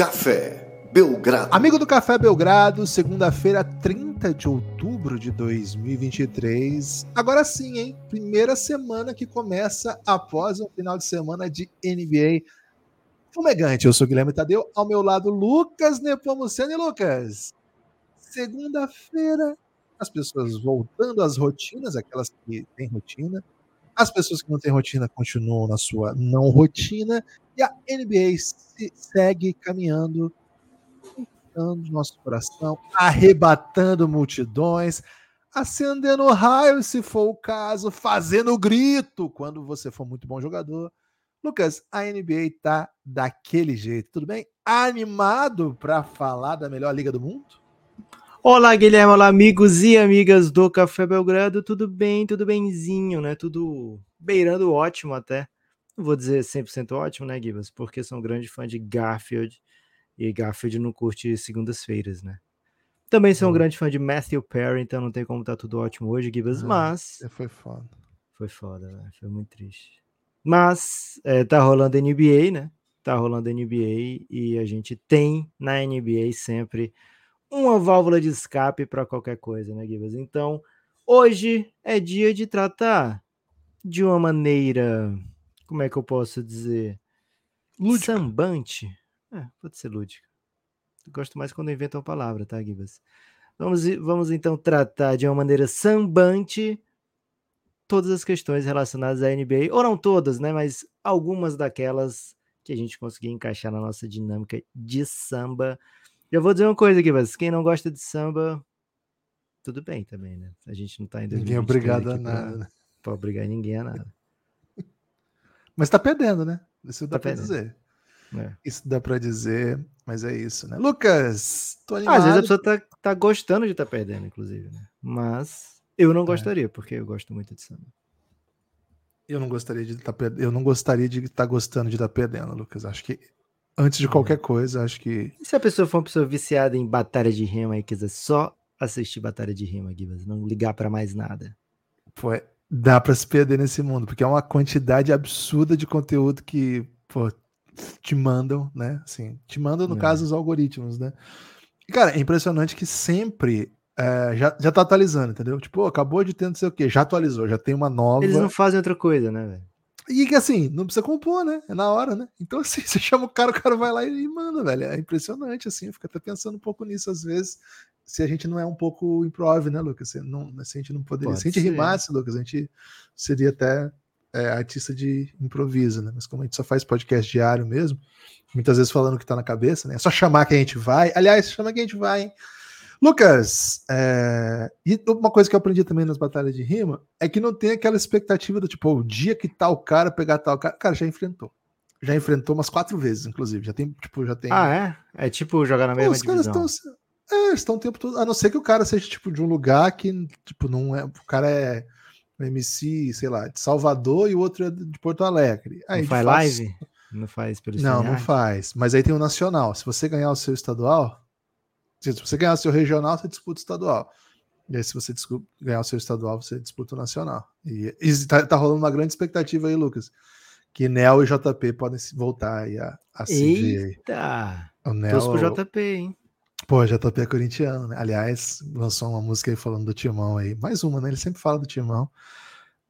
Café Belgrado. Amigo do Café Belgrado, segunda-feira, 30 de outubro de 2023. Agora sim, hein? Primeira semana que começa após um final de semana de NBA fumegante. Eu sou Guilherme Tadeu, ao meu lado, Lucas Nepomuceno e Lucas. Segunda-feira, as pessoas voltando às rotinas, aquelas que têm rotina. As pessoas que não têm rotina continuam na sua não rotina. E a NBA se segue caminhando, conquistando nosso coração, arrebatando multidões, acendendo raios, se for o caso, fazendo grito quando você for muito bom jogador. Lucas, a NBA tá daquele jeito, tudo bem? Animado para falar da melhor liga do mundo? Olá, Guilherme, olá, amigos e amigas do Café Belgrado, tudo bem, tudo benzinho, né? Tudo beirando ótimo até. Não vou dizer 100% ótimo, né, Gibas? Porque sou um grande fã de Garfield e Garfield não curte segundas-feiras, né? Também sou um hum. grande fã de Matthew Perry, então não tem como estar tá tudo ótimo hoje, Gibas, mas. Foi foda. Foi foda, né? foi muito triste. Mas é, tá rolando NBA, né? Tá rolando NBA e a gente tem na NBA sempre uma válvula de escape para qualquer coisa, né, Gibas? Então, hoje é dia de tratar de uma maneira, como é que eu posso dizer? Lúdica. Sambante. É, pode ser lúdica. Eu gosto mais quando inventam uma palavra, tá, Gibas? Vamos, vamos então tratar de uma maneira sambante todas as questões relacionadas à NBA, ou não todas, né, mas algumas daquelas que a gente conseguir encaixar na nossa dinâmica de samba eu vou dizer uma coisa aqui, mas quem não gosta de samba, tudo bem também, né? A gente não tá indo. Ninguém é obrigado a nada. Pra, pra obrigar ninguém a nada. Mas tá perdendo, né? Isso dá tá pra dizer. É. Isso dá pra dizer, mas é isso, né? Lucas, tô animado. Ah, às vezes a pessoa tá, tá gostando de estar tá perdendo, inclusive, né? Mas eu não é. gostaria, é. porque eu gosto muito de samba. Eu não gostaria de estar tá perdendo. Eu não gostaria de estar tá gostando de estar tá perdendo, Lucas. Acho que antes de qualquer coisa, acho que. E se a pessoa for uma pessoa viciada em batalha de rima e quiser só assistir batalha de rima, Gibas, não ligar para mais nada? Pô, é, dá para se perder nesse mundo, porque é uma quantidade absurda de conteúdo que, pô, te mandam, né? Assim, te mandam, no é. caso, os algoritmos, né? E, cara, é impressionante que sempre é, já, já tá atualizando, entendeu? Tipo, acabou de ter não sei o quê, já atualizou, já tem uma nova. Eles não fazem outra coisa, né, velho? E que assim, não precisa compor, né? É na hora, né? Então, assim, você chama o cara, o cara vai lá e manda, velho. É impressionante, assim. Eu fico até pensando um pouco nisso, às vezes, se a gente não é um pouco improve, né, Lucas? Se, não, se a gente não poderia. Pode se a gente ser. rimasse, Lucas, a gente seria até é, artista de improviso, né? Mas como a gente só faz podcast diário mesmo, muitas vezes falando o que tá na cabeça, né? É só chamar que a gente vai. Aliás, chama que a gente vai, hein? Lucas, é... e uma coisa que eu aprendi também nas batalhas de rima é que não tem aquela expectativa do tipo, o dia que tal cara pegar tal cara. Cara, já enfrentou. Já enfrentou umas quatro vezes, inclusive. Já tem, tipo, já tem. Ah, é? É tipo jogar na mesma Pô, os divisão. Caras estão, é, estão o tempo todo. A não ser que o cara seja, tipo, de um lugar que, tipo, não é. O cara é MC, sei lá, de Salvador e o outro é de Porto Alegre. Aí, não faz live? Não faz pelo Não, não faz. Mas aí tem o nacional. Se você ganhar o seu estadual, se você ganhar o seu regional, você disputa o estadual. E aí, se você ganhar o seu estadual, você disputa o nacional. E, está tá rolando uma grande expectativa aí, Lucas. Que Nel e JP podem voltar aí a, a se Eita! O Nel, pro JP, hein? Pô, JP é corintiano, né? Aliás, lançou uma música aí falando do Timão aí. Mais uma, né? Ele sempre fala do Timão.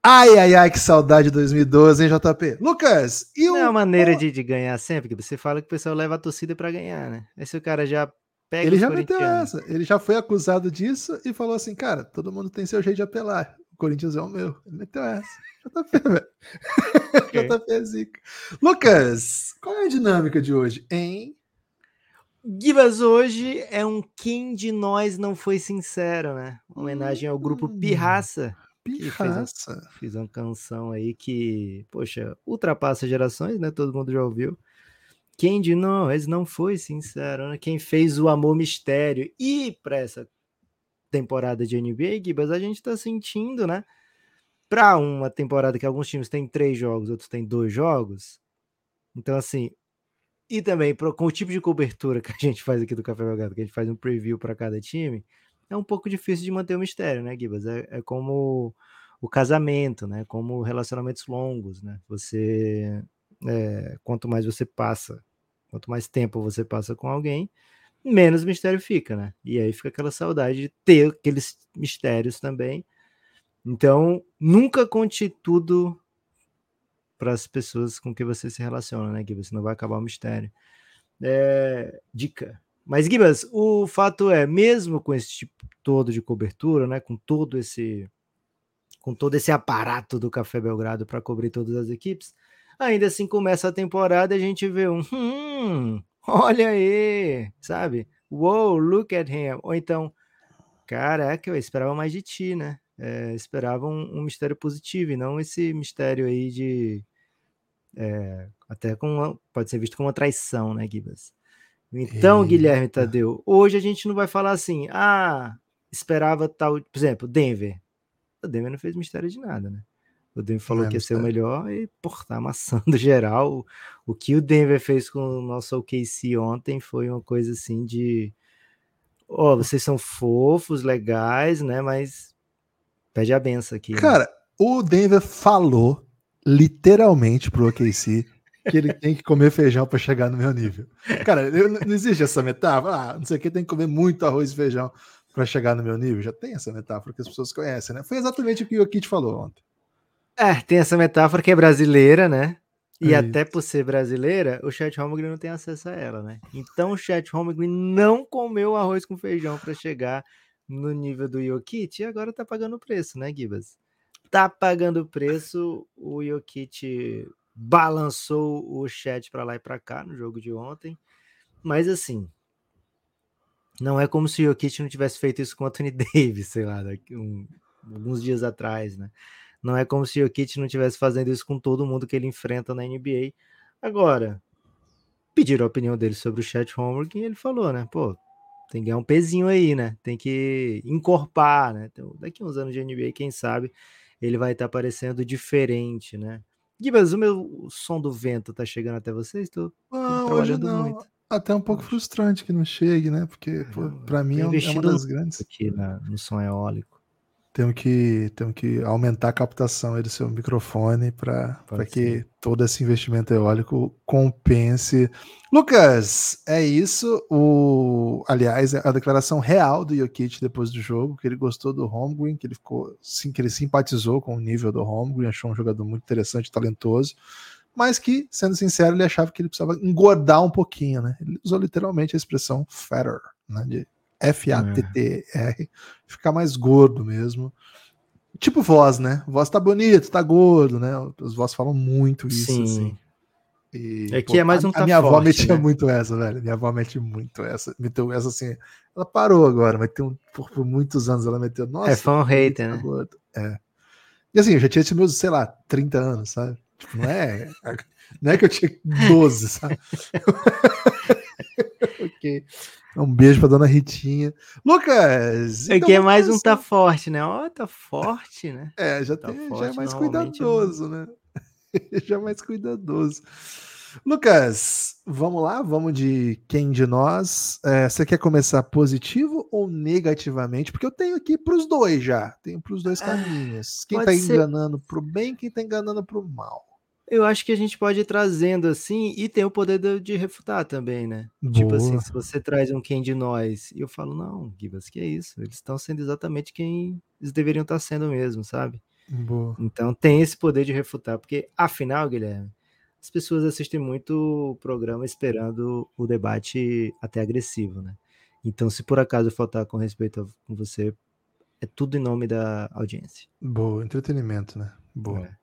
Ai, ai, ai, que saudade de 2012, hein, JP? Lucas, e o. Não é uma maneira de, de ganhar sempre, que você fala que o pessoal leva a torcida para ganhar, né? Aí se o cara já Pega ele já meteu essa. Ele já foi acusado disso e falou assim: cara, todo mundo tem seu jeito de apelar. O Corinthians é o meu. Ele meteu essa. JP, velho. Okay. JP é zica. Lucas, qual é a dinâmica de hoje, hein? Gibas hoje é um Quem de Nós Não Foi Sincero, né? Uma homenagem ao grupo hum, Pirraça. Pirraça. Fiz, fiz uma canção aí que, poxa, ultrapassa gerações, né? Todo mundo já ouviu. Quem de nós não foi sincero? Né? Quem fez o amor mistério? E para essa temporada de NBA, Gibas, a gente está sentindo, né? Para uma temporada que alguns times têm três jogos, outros têm dois jogos. Então, assim, e também com o tipo de cobertura que a gente faz aqui do Café Belgrado, que a gente faz um preview para cada time, é um pouco difícil de manter o mistério, né, Gibas? É, é como o casamento, né? Como relacionamentos longos, né? Você, é, quanto mais você passa Quanto mais tempo você passa com alguém, menos mistério fica, né? E aí fica aquela saudade de ter aqueles mistérios também. Então, nunca conte tudo para as pessoas com que você se relaciona, né? Você não vai acabar o mistério. É, dica. Mas, Gibas, o fato é, mesmo com esse tipo todo de cobertura, né? Com todo esse com todo esse aparato do Café Belgrado para cobrir todas as equipes, ainda assim começa a temporada e a gente vê um hum, olha aí, sabe? Wow, look at him. Ou então, caraca, eu esperava mais de ti, né? É, esperava um, um, mistério positivo e não esse mistério aí de. É, até com pode ser visto como uma traição, né, Gibas? Então, Eita. Guilherme Tadeu, hoje a gente não vai falar assim, ah, esperava tal. Por exemplo, Denver. O Denver não fez mistério de nada, né? O Denver falou é, que ia ser o melhor e, por tá amassando geral. O que o Denver fez com o nosso OKC ontem foi uma coisa assim de. Ó, oh, vocês são fofos, legais, né? Mas pede a benção aqui. Né? Cara, né? o Denver falou literalmente pro OKC que ele tem que comer feijão para chegar no meu nível. Cara, eu, não existe essa metáfora. Ah, não sei o que, tem que comer muito arroz e feijão para chegar no meu nível. Já tem essa metáfora que as pessoas conhecem, né? Foi exatamente o que o Kit falou ontem. É, tem essa metáfora que é brasileira, né? E é até por ser brasileira, o Chat Holmgren não tem acesso a ela, né? Então o Chat Holmgren não comeu arroz com feijão para chegar no nível do Jokic e agora tá pagando o preço, né, Gibas? Tá pagando o preço, o Jokic balançou o chat para lá e para cá no jogo de ontem, mas assim, não é como se o Jokic não tivesse feito isso com o Anthony Davis, sei lá, um, alguns dias atrás, né? Não é como se o Jokic não estivesse fazendo isso com todo mundo que ele enfrenta na NBA. Agora, pediram a opinião dele sobre o Chat Homework e ele falou, né? Pô, tem que ganhar um pezinho aí, né? Tem que encorpar, né? Então, daqui uns anos de NBA, quem sabe, ele vai estar tá aparecendo diferente, né? Gibas, o meu som do vento tá chegando até vocês? Estou trabalhando não. muito. Até um pouco frustrante que não chegue, né? Porque para mim é, é uma das grandes. Aqui na, no som eólico. Temos que, temos que aumentar a captação aí do seu microfone para que todo esse investimento eólico compense. Lucas, é isso. O, aliás, a declaração real do Jokic depois do jogo, que ele gostou do Holmgren, que ele ficou, sim, que ele simpatizou com o nível do Holmgren, achou um jogador muito interessante, talentoso, mas que, sendo sincero, ele achava que ele precisava engordar um pouquinho, né? Ele usou literalmente a expressão fatter, né? De F-A-T-T-R, ficar mais gordo mesmo. Tipo voz, né? Voz tá bonito, tá gordo, né? Os vozes falam muito isso, Sim. assim. E, é que pô, é mais um a, a minha forte, avó metia né? muito essa, velho. Minha avó mete muito essa. Meteu essa assim. Ela parou agora, mas tem um, por, por, muitos anos ela meteu. Nossa, é fã hater, tá né? Gordo. É. E assim, eu já tinha esse meus, sei lá, 30 anos, sabe? Tipo, não é. Não é que eu tinha 12, sabe? ok. Um beijo pra dona Ritinha. Lucas! Então Aqui é mais um tá forte, né? Ó, oh, tá forte, né? É, já, tá tem, forte, já é mais cuidadoso, é... né? já é mais cuidadoso. Lucas, vamos lá? Vamos de quem de nós? É, você quer começar positivo ou negativamente? Porque eu tenho aqui para os dois já. Tenho para os dois ah, caminhos. Quem tá ser... enganando pro bem, quem tá enganando pro mal. Eu acho que a gente pode ir trazendo assim e tem o poder de, de refutar também, né? Boa. Tipo assim, se você traz um quem de nós e eu falo, não, Gibas, que é isso? Eles estão sendo exatamente quem eles deveriam estar sendo mesmo, sabe? Boa. Então tem esse poder de refutar, porque afinal, Guilherme, as pessoas assistem muito o programa esperando o debate até agressivo, né? Então, se por acaso faltar com respeito a você, é tudo em nome da audiência. Boa, entretenimento, né? Boa. É.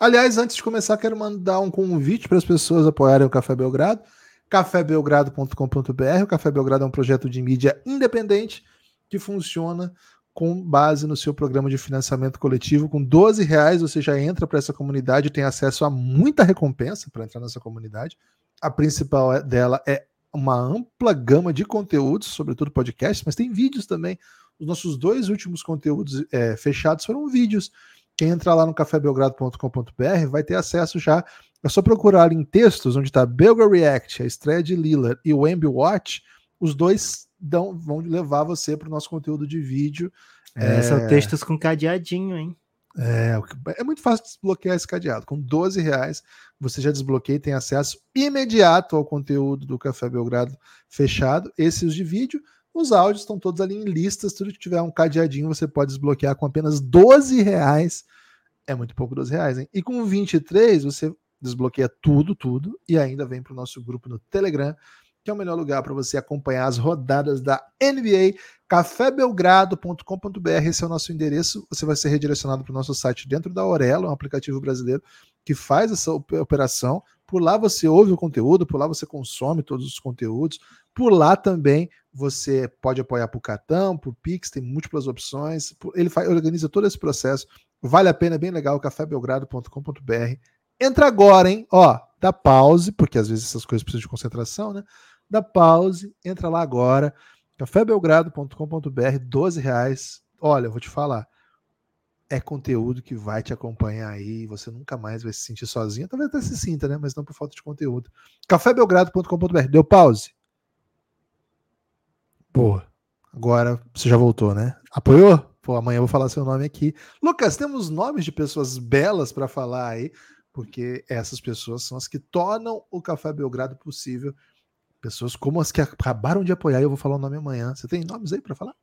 Aliás, antes de começar, quero mandar um convite para as pessoas apoiarem o Café Belgrado. cafébelgrado.com.br. O Café Belgrado é um projeto de mídia independente que funciona com base no seu programa de financiamento coletivo. Com 12 reais você já entra para essa comunidade tem acesso a muita recompensa para entrar nessa comunidade. A principal é, dela é uma ampla gama de conteúdos, sobretudo podcasts, mas tem vídeos também. Os nossos dois últimos conteúdos é, fechados foram vídeos quem entrar lá no cafébelgrado.com.br vai ter acesso já. É só procurar em textos onde está Belgra React, a estreia de Lillard e o Ambi Watch. Os dois dão, vão levar você para o nosso conteúdo de vídeo. É, é... São textos com cadeadinho, hein? É, é muito fácil desbloquear esse cadeado. Com 12 reais, você já desbloqueia e tem acesso imediato ao conteúdo do Café Belgrado fechado. Esses de vídeo, os áudios estão todos ali em listas. Tudo que tiver um cadeadinho, você pode desbloquear com apenas 12 reais. É muito pouco 12 reais, hein? E com 23, você desbloqueia tudo, tudo, e ainda vem para o nosso grupo no Telegram que é o melhor lugar para você acompanhar as rodadas da NBA. cafébelgrado.com.br, esse é o nosso endereço. Você vai ser redirecionado para o nosso site dentro da Aurelo, um aplicativo brasileiro que faz essa operação. Por lá você ouve o conteúdo, por lá você consome todos os conteúdos. Por lá também você pode apoiar por cartão, por Pix, tem múltiplas opções. Ele organiza todo esse processo. Vale a pena, é bem legal, cafébelgrado.com.br. Entra agora, hein? Ó, dá pause, porque às vezes essas coisas precisam de concentração, né? dá pause, entra lá agora, cafébelgrado.com.br, 12 reais. Olha, eu vou te falar, é conteúdo que vai te acompanhar aí, você nunca mais vai se sentir sozinho, talvez até se sinta, né? Mas não por falta de conteúdo. cafébelgrado.com.br, deu pause? Boa. Agora você já voltou, né? Apoiou? Pô, amanhã eu vou falar seu nome aqui. Lucas, temos nomes de pessoas belas para falar aí, porque essas pessoas são as que tornam o Café Belgrado possível Pessoas como as que acabaram de apoiar, eu vou falar o nome amanhã. Você tem nomes aí para falar?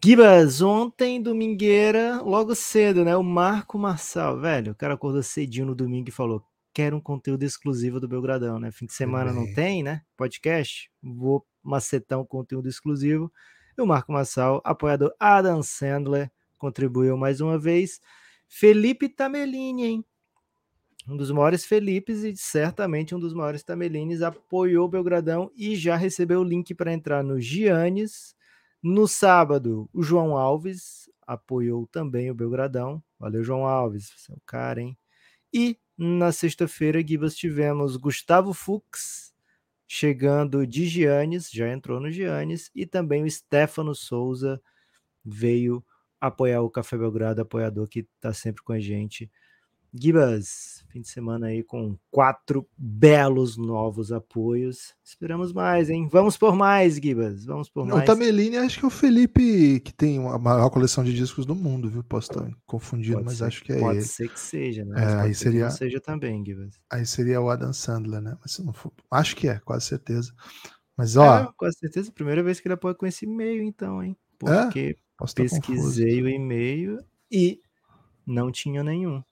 Gibas, ontem, domingueira, logo cedo, né? O Marco Marçal, velho, o cara acordou cedinho no domingo e falou: quero um conteúdo exclusivo do Belgradão, né? Fim de semana não tem, né? Podcast, vou macetar um conteúdo exclusivo. E o Marco Marçal, apoiador Adam Sandler, contribuiu mais uma vez. Felipe Tamelini, hein? um dos maiores Felipes e certamente um dos maiores Tamelines, apoiou o Belgradão e já recebeu o link para entrar no Giannis. No sábado, o João Alves apoiou também o Belgradão. Valeu, João Alves, você é cara, hein? E na sexta-feira, Gibas, tivemos Gustavo Fux chegando de Giannis, já entrou no Giannis, e também o Stefano Souza veio apoiar o Café Belgrado, apoiador que está sempre com a gente Gibas, fim de semana aí com quatro belos novos apoios. Esperamos mais, hein? Vamos por mais, Gibas. Vamos por mais. O Tamelini, acho que é o Felipe que tem a maior coleção de discos do mundo, viu? Posso estar confundindo, pode mas ser, acho que é pode ele. Pode ser que seja, né? É, aí seria. seja também, Gibas. Aí seria o Adam Sandler, né? Mas se não for, acho que é, quase certeza. Mas ó. É, quase certeza. Primeira vez que ele apoia com esse e-mail, então, hein? É? Porque é? pesquisei o e-mail e não tinha nenhum.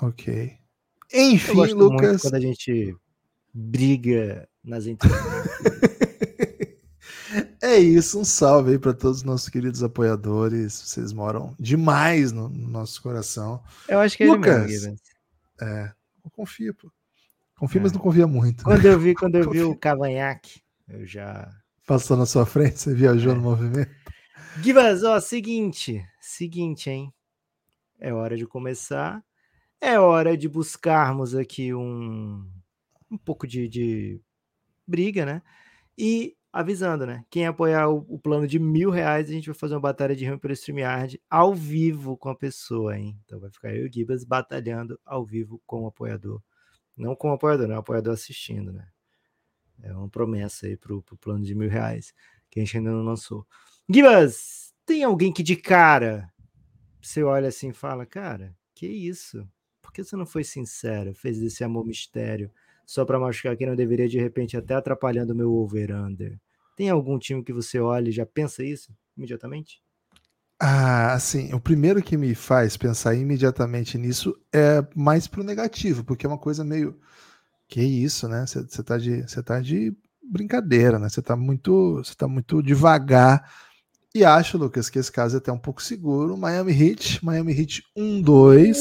Ok. Enfim, Lucas. quando a gente briga nas entrevistas. é isso, um salve aí para todos os nossos queridos apoiadores. Vocês moram demais no, no nosso coração. Eu acho que é Lucas, ele mesmo, É, eu confio, pô. Confio, é. mas não confia muito. Quando né? eu vi, quando eu vi o cavanhaque, eu já. Passou na sua frente, você viajou é. no movimento. Givas, ó, seguinte, seguinte, hein? É hora de começar é hora de buscarmos aqui um, um pouco de, de briga, né? E avisando, né? Quem apoiar o, o, plano de mil reais, a gente vai fazer uma batalha de rima pelo StreamYard ao vivo com a pessoa, hein? Então vai ficar eu e o Gibas batalhando ao vivo com o apoiador. Não com o apoiador, não, o apoiador assistindo, né? É uma promessa aí pro, pro plano de mil reais, que a gente ainda não lançou. Gibas, tem alguém que de cara você olha assim e fala, cara, que isso? Que você não foi sincero? Fez esse amor mistério só para machucar quem não deveria, de repente, até atrapalhando o meu over-under? Tem algum time que você olha e já pensa isso imediatamente? Ah, assim, o primeiro que me faz pensar imediatamente nisso é mais pro negativo, porque é uma coisa meio. Que isso, né? Você tá de, tá de brincadeira, né? Você tá muito, você tá muito devagar. E acho, Lucas, que esse caso é até um pouco seguro. Miami Heat, Miami Heat 1-2.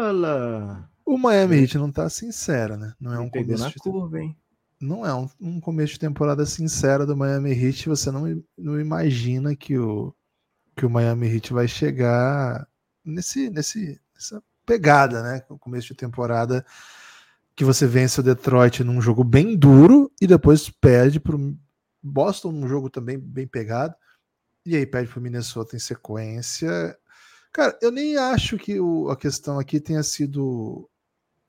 Ulala. O Miami Heat não tá sincero, né? Não é um começo na de... curva, hein? Não é um, um, começo de temporada sincero do Miami Heat. Você não, não imagina que o, que o Miami Heat vai chegar nesse, nesse, nessa pegada, né? O começo de temporada que você vence o Detroit num jogo bem duro e depois perde para o Boston num jogo também bem pegado. E aí perde para o Minnesota em sequência. Cara, eu nem acho que o, a questão aqui tenha sido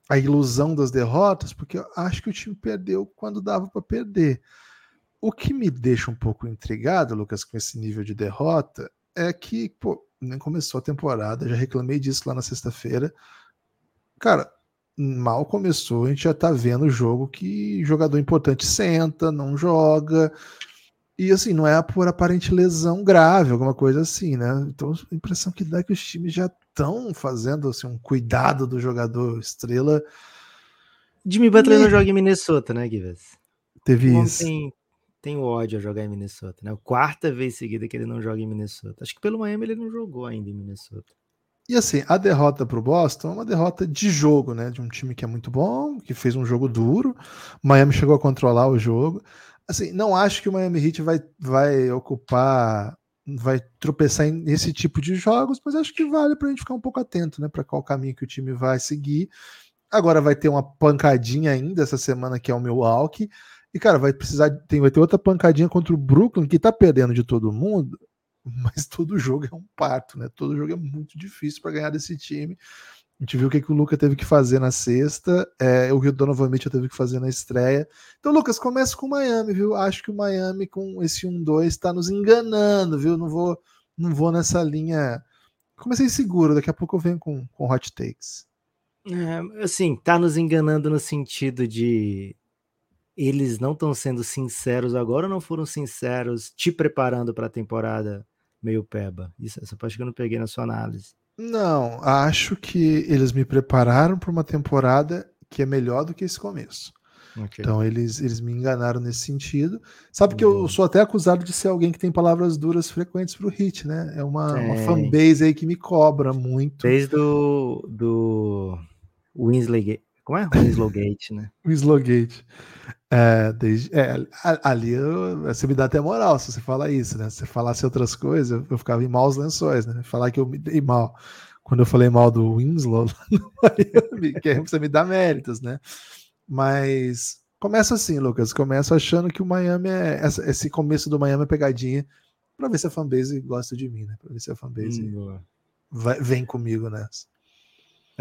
a ilusão das derrotas, porque eu acho que o time perdeu quando dava para perder. O que me deixa um pouco intrigado, Lucas, com esse nível de derrota, é que pô, nem começou a temporada, já reclamei disso lá na sexta-feira. Cara, mal começou, a gente já tá vendo o jogo que jogador importante senta, não joga. E assim, não é por aparente lesão grave, alguma coisa assim, né? Então a impressão que dá é que os times já estão fazendo assim, um cuidado do jogador estrela. Jimmy Butler e... não joga em Minnesota, né, Gibbs? Teve isso. Tem, tem ódio a jogar em Minnesota, né? A quarta vez seguida que ele não joga em Minnesota. Acho que pelo Miami ele não jogou ainda em Minnesota. E assim, a derrota para o Boston é uma derrota de jogo, né? De um time que é muito bom, que fez um jogo duro. Miami chegou a controlar o jogo. Assim, não acho que o Miami Heat vai, vai ocupar, vai tropeçar nesse tipo de jogos, mas acho que vale para a gente ficar um pouco atento, né? Para qual caminho que o time vai seguir. Agora vai ter uma pancadinha ainda essa semana que é o Milwaukee. E, cara, vai precisar. Tem, vai ter outra pancadinha contra o Brooklyn, que tá perdendo de todo mundo mas todo jogo é um parto, né? Todo jogo é muito difícil para ganhar desse time. A gente viu o que, que o Luca teve que fazer na sexta, é, o Rio Donovan Mitchell teve que fazer na estreia. Então, Lucas, começa com o Miami, viu? Acho que o Miami com esse 1-2 está nos enganando, viu? Não vou, não vou nessa linha. Comecei seguro, daqui a pouco eu venho com, com hot takes. É, assim, tá nos enganando no sentido de eles não estão sendo sinceros agora não foram sinceros te preparando para a temporada meio peba. Isso, essa parte que eu não peguei na sua análise. Não, acho que eles me prepararam para uma temporada que é melhor do que esse começo. Okay. Então eles, eles me enganaram nesse sentido. Sabe que eu sou até acusado de ser alguém que tem palavras duras frequentes para o hit, né? É uma, uma fanbase aí que me cobra muito. Desde do, do Winsley, como é? Winslow Gate, né? Winslow Gate. É, desde, é, ali eu, você me dá até moral se você falar isso, né? Se você falasse outras coisas, eu ficava em maus lençóis, né? Falar que eu me dei mal. Quando eu falei mal do Winslow, que você me dá méritos, né? Mas começa assim, Lucas. Começa achando que o Miami é. Esse começo do Miami é pegadinha para ver se a fanbase gosta de mim, né? Para ver se a fanbase hum, vai, vem comigo nessa.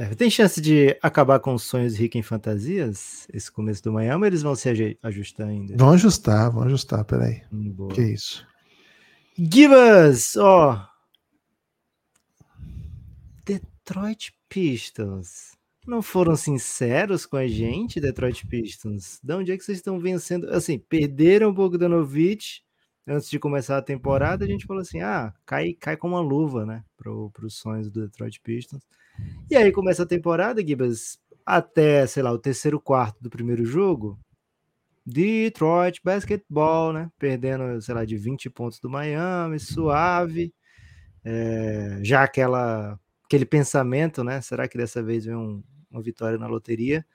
É, tem chance de acabar com os sonhos ricos em fantasias? Esse começo do Miami, eles vão se ajustar ainda? Vão ajustar, vão ajustar, peraí. Hum, que isso? Give us, ó. Detroit Pistons. Não foram sinceros com a gente, Detroit Pistons? De onde é que vocês estão vencendo? Assim, perderam um pouco da Novitch antes de começar a temporada. A gente falou assim: ah, cai, cai com uma luva, né? Para os sonhos do Detroit Pistons. E aí começa a temporada, Gibas, até, sei lá, o terceiro quarto do primeiro jogo, Detroit Basketball, né? Perdendo, sei lá, de 20 pontos do Miami, suave. É, já aquela, aquele pensamento, né? Será que dessa vez vem um, uma vitória na loteria?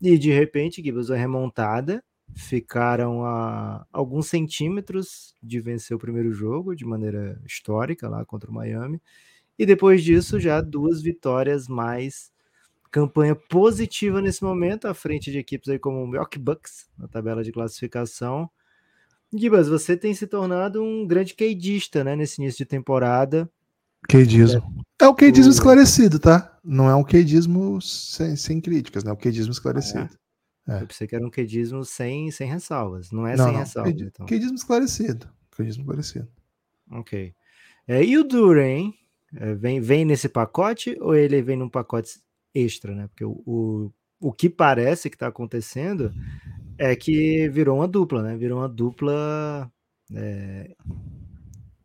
E de repente, Gibas, uma remontada. Ficaram a alguns centímetros de vencer o primeiro jogo de maneira histórica lá contra o Miami. E depois disso, já duas vitórias mais. Campanha positiva nesse momento, à frente de equipes aí como o Milwaukee Bucks, na tabela de classificação. Gibas, você tem se tornado um grande queidista, né, nesse início de temporada. Queidismo. É, é o queidismo o... esclarecido, tá? Não é um queidismo sem, sem críticas, né? É o queidismo esclarecido. É. É. Eu pensei que era um queidismo sem, sem ressalvas. Não é não, sem não. ressalvas. Queidismo, então. queidismo esclarecido. Queidismo esclarecido. Ok. É, e o Duran, é, vem, vem nesse pacote ou ele vem num pacote extra, né? Porque o, o, o que parece que está acontecendo é que virou uma dupla, né? Virou uma dupla é,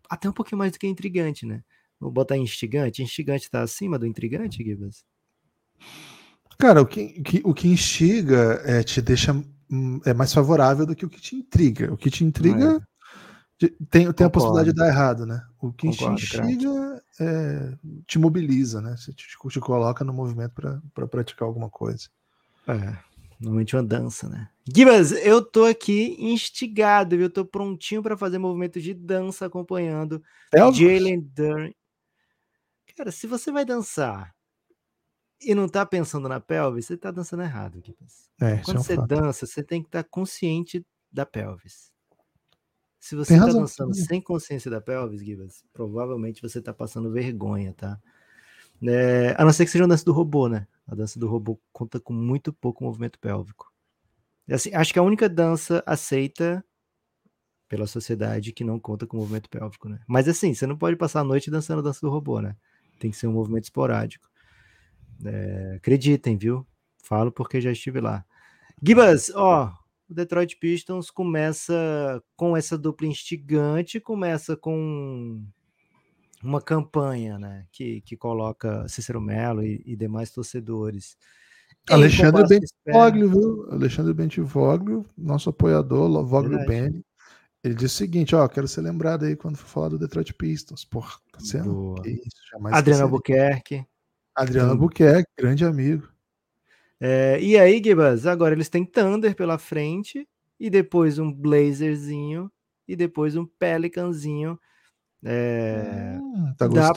até um pouquinho mais do que intrigante, né? Vou botar instigante. Instigante está acima do intrigante, Gibas? Cara, o que, que, o que instiga é, te deixa hum, é mais favorável do que o que te intriga. O que te intriga é. Tem, tem a possibilidade de dar errado, né? O que Concordo, te instiga é, te mobiliza, né? Você te, te coloca no movimento para pra praticar alguma coisa. É, normalmente uma dança, né? Gibas, eu tô aqui instigado, eu tô prontinho para fazer movimento de dança acompanhando Jalen Duran. Cara, se você vai dançar e não tá pensando na pelvis, você tá dançando errado, Gibas. É, Quando é um você fato. dança, você tem que estar tá consciente da pelvis. Se você está dançando sem consciência da pelvis, Gibas, provavelmente você está passando vergonha, tá? É, a não ser que seja uma dança do robô, né? A dança do robô conta com muito pouco movimento pélvico. Assim, acho que a única dança aceita pela sociedade que não conta com movimento pélvico, né? Mas assim, você não pode passar a noite dançando dança do robô, né? Tem que ser um movimento esporádico. É, acreditem, viu? Falo porque já estive lá. Gibas, ó, o Detroit Pistons começa com essa dupla instigante, começa com uma campanha, né, que, que coloca Cícero Melo e, e demais torcedores. Alexandre Bentivoglio, viu? Alexandre Bentivoglio, nosso apoiador, Voglio Ben, ele disse o seguinte, ó, quero ser lembrado aí quando for falar do Detroit Pistons. Porra, tá sendo? Que isso, Adriano Albuquerque. Adriano Albuquerque, grande amigo. É, e aí, Gibas, agora eles têm Thunder pela frente, e depois um Blazerzinho, e depois um Pelicanzinho. É, hum, tá gostoso,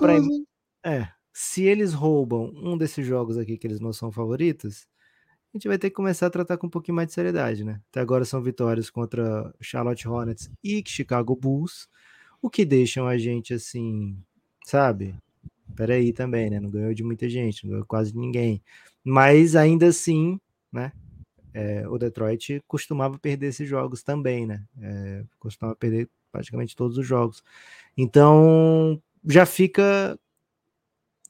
pra... É, se eles roubam um desses jogos aqui que eles não são favoritos, a gente vai ter que começar a tratar com um pouquinho mais de seriedade, né? Até agora são vitórias contra Charlotte Hornets e Chicago Bulls, o que deixam a gente assim, sabe? Peraí também, né? Não ganhou de muita gente, não ganhou quase ninguém. Mas ainda assim, né? É, o Detroit costumava perder esses jogos também, né? É, costumava perder praticamente todos os jogos. Então já fica.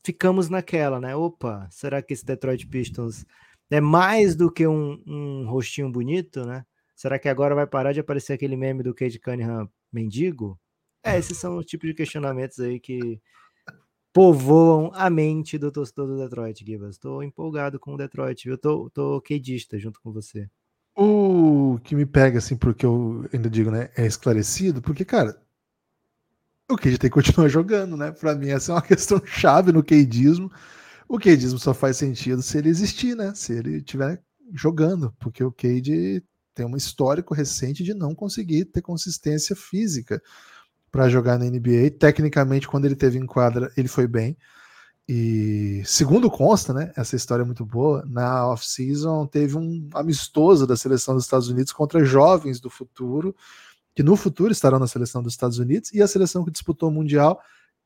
Ficamos naquela, né? Opa, será que esse Detroit Pistons é mais do que um, um rostinho bonito, né? Será que agora vai parar de aparecer aquele meme do Cade Cunningham mendigo? É, esses são os tipos de questionamentos aí que povoam a mente do torcedor do Detroit, Gibas. Estou empolgado com o Detroit, viu? Tô, tô quedista junto com você. O que me pega, assim, porque eu ainda digo, né, é esclarecido, porque, cara, o Cade tem que continuar jogando, né? Para mim, essa é uma questão chave no Cadeismo. O Cadeismo só faz sentido se ele existir, né? Se ele estiver jogando, porque o Cade tem um histórico recente de não conseguir ter consistência física para jogar na NBA. Tecnicamente, quando ele teve em quadra, ele foi bem. E segundo consta, né, essa história é muito boa, na off-season teve um amistoso da seleção dos Estados Unidos contra jovens do futuro, que no futuro estarão na seleção dos Estados Unidos, e a seleção que disputou o Mundial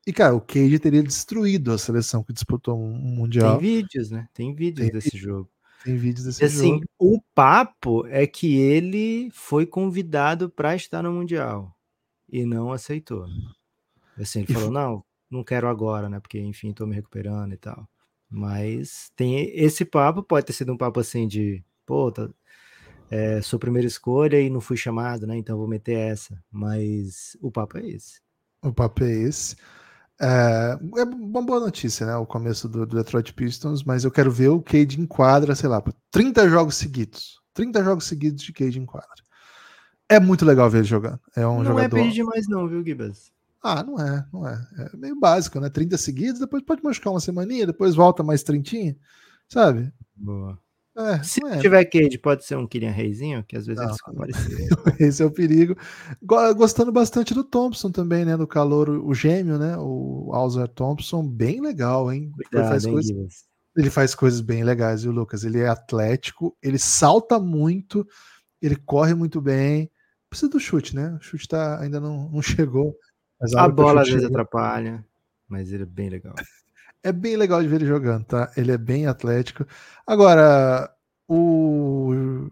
e, cara, o Cade teria destruído a seleção que disputou um Mundial. Tem vídeos, né? Tem vídeos Tem desse jogo. Tem vídeos desse assim, jogo. O papo é que ele foi convidado para estar no Mundial e não aceitou. Assim, ele e falou: não, não quero agora, né? Porque, enfim, tô me recuperando e tal. Mas tem esse papo, pode ter sido um papo assim de, pô, tá, é, sou primeira escolha e não fui chamado, né? Então vou meter essa. Mas o papo é esse. O papo é esse. É, é uma boa notícia, né? O começo do, do, Detroit Pistons, mas eu quero ver o Cade em quadra, sei lá, 30 jogos seguidos. 30 jogos seguidos de Cade em quadra. É muito legal ver ele jogando. É um não jogador. Não é pedir demais, não, viu, Gibas? Ah, não é, não é. É meio básico, né? 30 seguidos, depois pode machucar uma semaninha, depois volta mais 30, sabe? Boa. É, Se é. tiver Cade, pode ser um Kylian Reizinho, que às vezes não, eles Esse é o perigo. Gostando bastante do Thompson também, né? Do calor, o gêmeo, né? O Alzer Thompson, bem legal, hein? Cuidado, ele, faz hein, coisas, ele faz coisas bem legais, viu, Lucas? Ele é atlético, ele salta muito, ele corre muito bem. Precisa do chute, né? O chute tá, ainda não, não chegou. a, a bola às vezes atrapalha, mas ele é bem legal é bem legal de ver ele jogando, tá? Ele é bem atlético. Agora, o,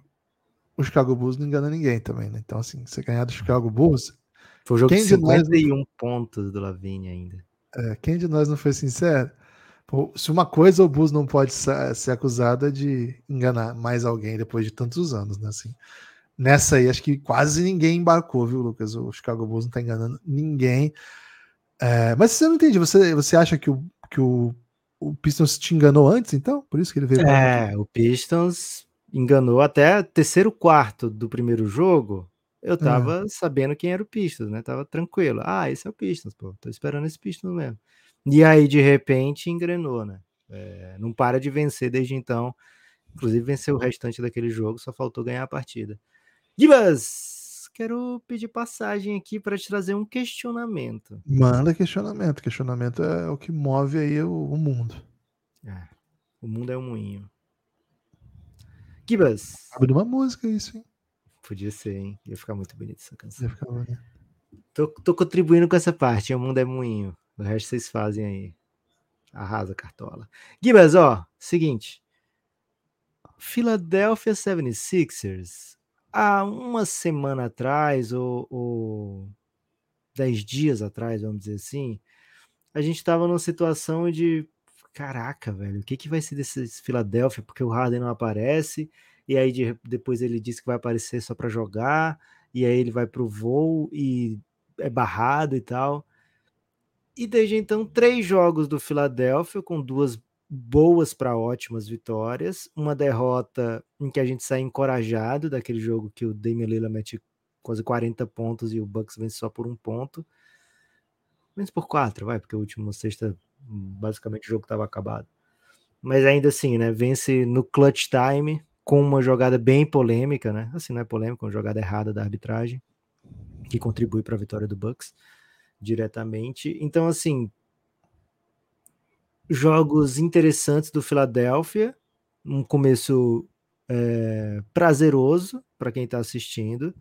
o Chicago Bulls não engana ninguém também, né? Então, assim, você ganhar do Chicago Bulls. Foi o jogo quem de 51 nós... pontos do Lavigne ainda. É, quem de nós não foi sincero? Pô, se uma coisa o Bulls não pode ser acusado é de enganar mais alguém depois de tantos anos, né? Assim, nessa aí, acho que quase ninguém embarcou, viu, Lucas? O Chicago Bulls não tá enganando ninguém. É, mas você não entende, você, você acha que o, que o, o Pistons te enganou antes, então? Por isso que ele veio. É, o Pistons enganou até terceiro quarto do primeiro jogo. Eu tava é. sabendo quem era o Pistons, né? Tava tranquilo. Ah, esse é o Pistons, pô. Tô esperando esse Pistons mesmo. E aí, de repente, engrenou, né? É, não para de vencer desde então. Inclusive, venceu o restante daquele jogo, só faltou ganhar a partida. Gibas! quero pedir passagem aqui para te trazer um questionamento. Manda questionamento. Questionamento é o que move aí o, o mundo. É, o mundo é um moinho. Gibas. Abre uma música isso, hein? Podia ser, hein? Ia ficar muito bonito essa canção. Ia ficar bonito. Tô, tô contribuindo com essa parte. O mundo é moinho. O resto vocês fazem aí. Arrasa, Cartola. Gibas, ó, seguinte. Philadelphia 76ers há uma semana atrás, ou, ou dez dias atrás, vamos dizer assim, a gente estava numa situação de caraca, velho, o que, que vai ser desse Philadelphia? Porque o Harden não aparece, e aí de, depois ele disse que vai aparecer só para jogar, e aí ele vai pro voo e é barrado e tal. E desde então, três jogos do Philadelphia com duas boas para ótimas vitórias, uma derrota em que a gente sai encorajado daquele jogo que o Damian Lillard mete quase 40 pontos e o Bucks vence só por um ponto. Menos por quatro, vai, porque o último sexta basicamente o jogo estava acabado. Mas ainda assim, né? Vence no clutch time com uma jogada bem polêmica, né? Assim, não é polêmica, uma jogada errada da arbitragem que contribui para a vitória do Bucks diretamente. Então, assim, jogos interessantes do Philadelphia, um começo é, prazeroso para quem está assistindo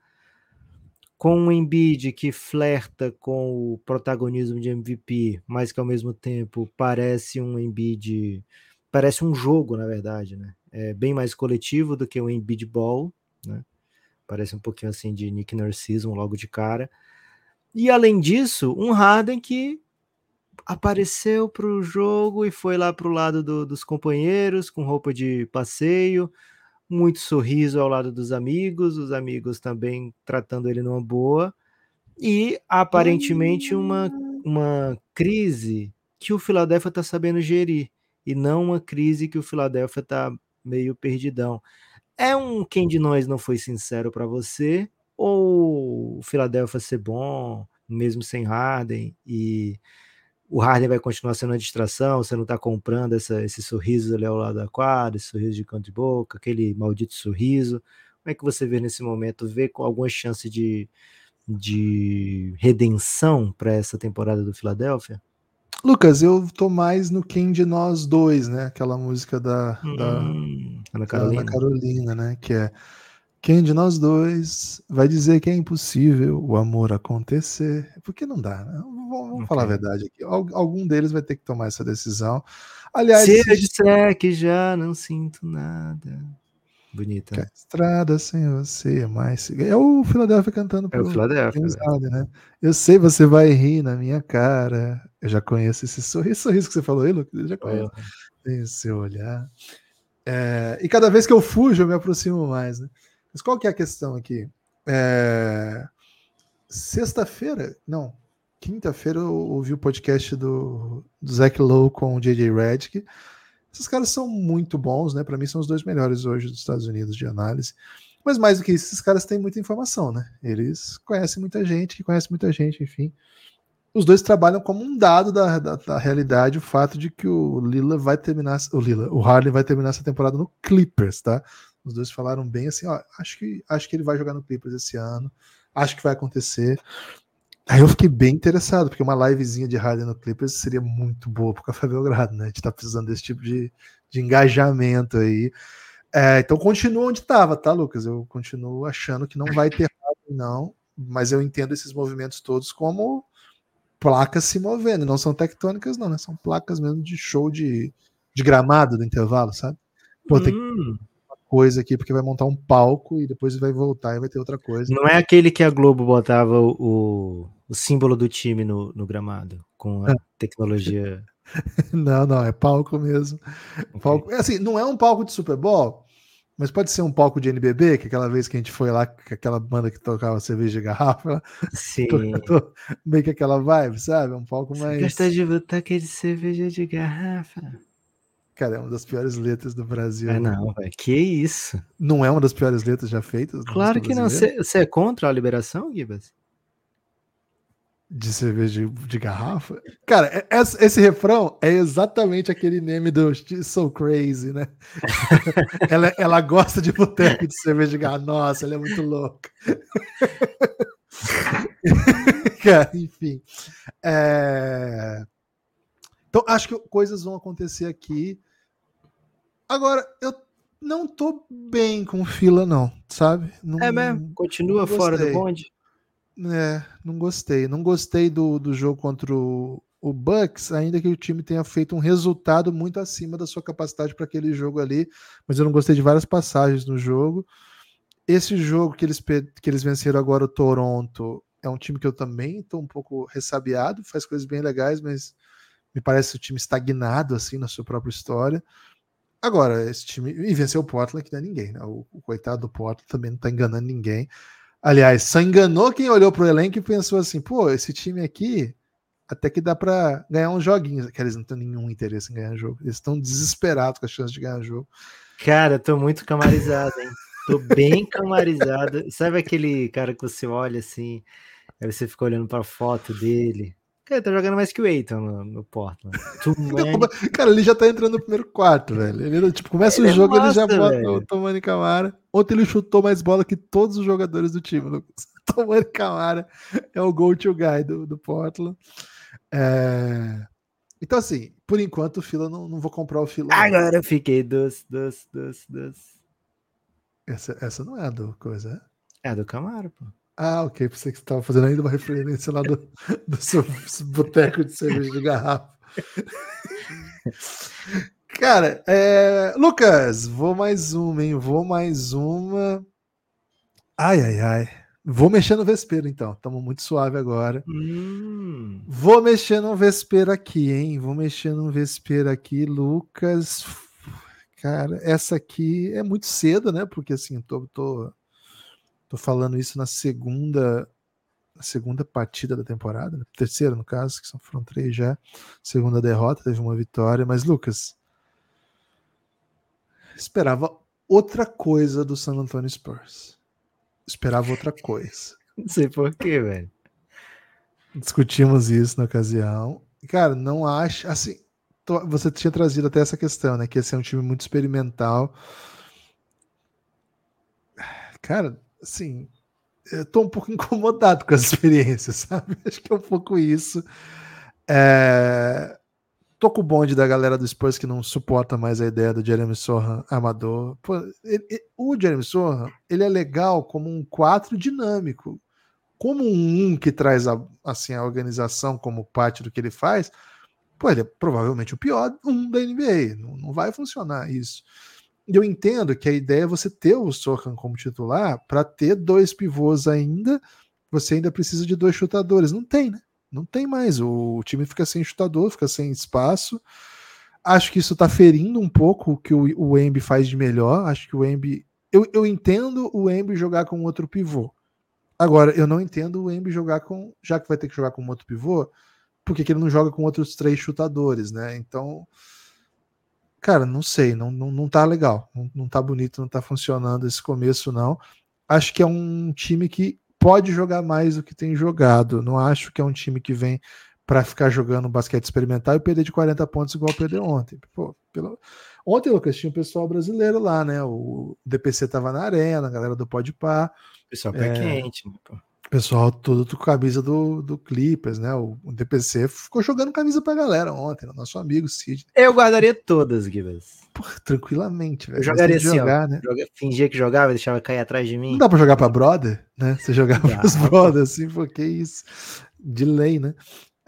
com um Embiid que flerta com o protagonismo de MVP, mas que ao mesmo tempo parece um Embiid, parece um jogo, na verdade, né? É bem mais coletivo do que o Embiid Ball, né? Parece um pouquinho assim de Nick Narcismo logo de cara. E além disso, um Harden que apareceu para o jogo e foi lá para o lado do, dos companheiros com roupa de passeio, muito sorriso ao lado dos amigos, os amigos também tratando ele numa boa, e aparentemente uma, uma crise que o Philadelphia está sabendo gerir, e não uma crise que o Philadelphia está meio perdidão. É um quem de nós não foi sincero para você, ou o Philadelphia ser bom, mesmo sem Harden, e o Harden vai continuar sendo uma distração, você não está comprando essa, esse sorriso ali ao lado da quadra, esse sorriso de canto de boca, aquele maldito sorriso. Como é que você vê nesse momento? Vê com alguma chance de, de redenção para essa temporada do Philadelphia? Lucas, eu tô mais no Quem de Nós Dois, né? Aquela música da, hum, da Ana, Carolina. Ana Carolina, né? Que é quem de nós dois vai dizer que é impossível o amor acontecer? Porque não dá, né? Vamos, okay. falar a verdade aqui. Algum deles vai ter que tomar essa decisão. Aliás, se eu disser que já não sinto nada. Bonita. Né? Estrada sem você é mais. É o Philadelphia cantando. É o Philadelphia. Né? né? Eu sei, você vai rir na minha cara. Eu já conheço esse sorriso, sorriso que você falou aí, Lucas. Eu já conheço. Tem o seu olhar. É, e cada vez que eu fujo, eu me aproximo mais, né? Mas qual que é a questão aqui? É... Sexta-feira, não, quinta-feira eu ouvi o podcast do, do Zach Lowe com o JJ Redick. Esses caras são muito bons, né? Para mim são os dois melhores hoje dos Estados Unidos de análise. Mas mais do que isso, esses caras têm muita informação, né? Eles conhecem muita gente, que conhece muita gente, enfim. Os dois trabalham como um dado da, da, da realidade o fato de que o Lila vai terminar, o Lila, o Harley vai terminar essa temporada no Clippers, tá? Os dois falaram bem assim, ó, acho que acho que ele vai jogar no Clippers esse ano, acho que vai acontecer. Aí eu fiquei bem interessado, porque uma livezinha de Harden no Clippers seria muito boa pro Café Belgrado, né? A gente tá precisando desse tipo de, de engajamento aí. É, então continua onde estava, tá, Lucas? Eu continuo achando que não vai ter Harden, não, mas eu entendo esses movimentos todos como placas se movendo, não são tectônicas, não, né? São placas mesmo de show de, de gramado do intervalo, sabe? Pô, tem hum coisa aqui, porque vai montar um palco e depois vai voltar e vai ter outra coisa. Não é aquele que a Globo botava o, o símbolo do time no, no gramado, com a é. tecnologia. não, não, é palco mesmo. Okay. Palco, é assim, não é um palco de Super Bowl, mas pode ser um palco de NBB, que aquela vez que a gente foi lá, com aquela banda que tocava cerveja de garrafa, Sim. meio que aquela vibe, sabe? Um palco mais. Gosta de botar aquele cerveja de garrafa. Cara, é uma das piores letras do Brasil. É, não, véio. que isso? Não é uma das piores letras já feitas? Claro que não. Você é contra a liberação, Gibas? De cerveja de, de, garrafa? Cara, é, esse, esse, refrão é exatamente aquele meme do So Crazy, né? ela, ela gosta de boteco de cerveja de garrafa. Nossa, ela é muito louca. Cara, enfim. É... Então, acho que coisas vão acontecer aqui Agora, eu não tô bem com fila, não, sabe? Não, é mesmo? Continua fora do bonde? É, não gostei. Não gostei do, do jogo contra o, o Bucks, ainda que o time tenha feito um resultado muito acima da sua capacidade para aquele jogo ali. Mas eu não gostei de várias passagens no jogo. esse jogo que eles, que eles venceram agora, o Toronto, é um time que eu também estou um pouco ressabiado, faz coisas bem legais, mas me parece o time estagnado assim na sua própria história. Agora, esse time. E venceu o Portland, que não é ninguém, né? O, coitado do Portland também não está enganando ninguém. Aliás, só enganou quem olhou para o elenco e pensou assim: pô, esse time aqui até que dá para ganhar uns joguinhos. Que eles não têm nenhum interesse em ganhar jogo. Eles estão desesperados com a chance de ganhar jogo. Cara, tô muito camarizado, hein? Tô bem camarizado. Sabe aquele cara que você olha assim, aí você fica olhando pra foto dele. Cara, tá jogando mais que o Eiton no, no Portland. cara, ele já tá entrando no primeiro quarto, velho. Ele, tipo, começa ele o é jogo, é massa, ele já bota velho. o Tomani Camara. Ontem ele chutou mais bola que todos os jogadores do time, Lucas. Tomani Camara é o go-to guy do, do Portland. É... Então, assim, por enquanto o Fila não, não vou comprar o Fila. Agora eu fiquei dos, dos, dos, dos. Essa, essa não é a do coisa, é? É a do Camaro, pô. Ah, ok. Pensei que você estava fazendo ainda uma referência lá do, do seu boteco de cerveja de garrafa. Cara, é... Lucas, vou mais uma, hein? Vou mais uma. Ai, ai, ai. Vou mexer no vespeiro, então. Estamos muito suave agora. Hum. Vou mexer no vespeiro aqui, hein? Vou mexer no vespeiro aqui, Lucas. Cara, essa aqui é muito cedo, né? Porque assim, tô, tô, tô falando isso na segunda na segunda partida da temporada, né? terceira no caso, que foram três já. Segunda derrota, teve uma vitória, mas Lucas esperava outra coisa do San Antonio Spurs. Esperava outra coisa. Não sei porquê, velho. Discutimos isso na ocasião. Cara, não acho. Assim, você tinha trazido até essa questão, né? Que esse é um time muito experimental. Cara, assim, eu tô um pouco incomodado com as experiências, sabe? Acho que é um pouco isso. É... Tô com o bonde da galera do Spurs que não suporta mais a ideia do Jeremy Sohan amador. Pô, ele, ele, o Jeremy Sohan, ele é legal como um 4 dinâmico. Como um 1 que traz a, assim, a organização como parte do que ele faz, pô, ele é provavelmente o pior um da NBA. Não, não vai funcionar isso. Eu entendo que a ideia é você ter o Sohan como titular para ter dois pivôs ainda. Você ainda precisa de dois chutadores. Não tem, né? Não tem mais. O, time fica sem chutador, fica sem espaço. Acho que isso está ferindo um pouco o que o, Embi faz de melhor. Acho que o Embi. Eu, eu entendo o Embi jogar com outro pivô. Agora, eu não entendo o Embi jogar com. Já que vai ter que jogar com outro pivô, por que ele não joga com outros três chutadores, né? Então. Cara, não sei, não, não, não tá legal, não, não tá bonito, não tá funcionando esse começo, não. Acho que é um time que pode jogar mais do que tem jogado. Não acho que é um time que vem para ficar jogando basquete experimental e perder de 40 pontos igual perdeu ontem. Pô, pelo... Ontem, Lucas, tinha um pessoal brasileiro lá, né? O DPC tava na arena, a galera do Pode Par. Pessoal pé é... quente, né, pô. Pessoal todo com camisa do, do Clippers, né? O, o, DPC ficou jogando camisa pra galera ontem, né? nosso amigo Cid. Eu guardaria todas, Gibas. Tranquilamente, velho. Eu jogaria assim, jogar, ó, né? Joga, fingia que jogava, deixava cair atrás de mim. Não dá pra jogar pra brother, né? Você jogava pros brothers, assim, porque isso. De lei, né?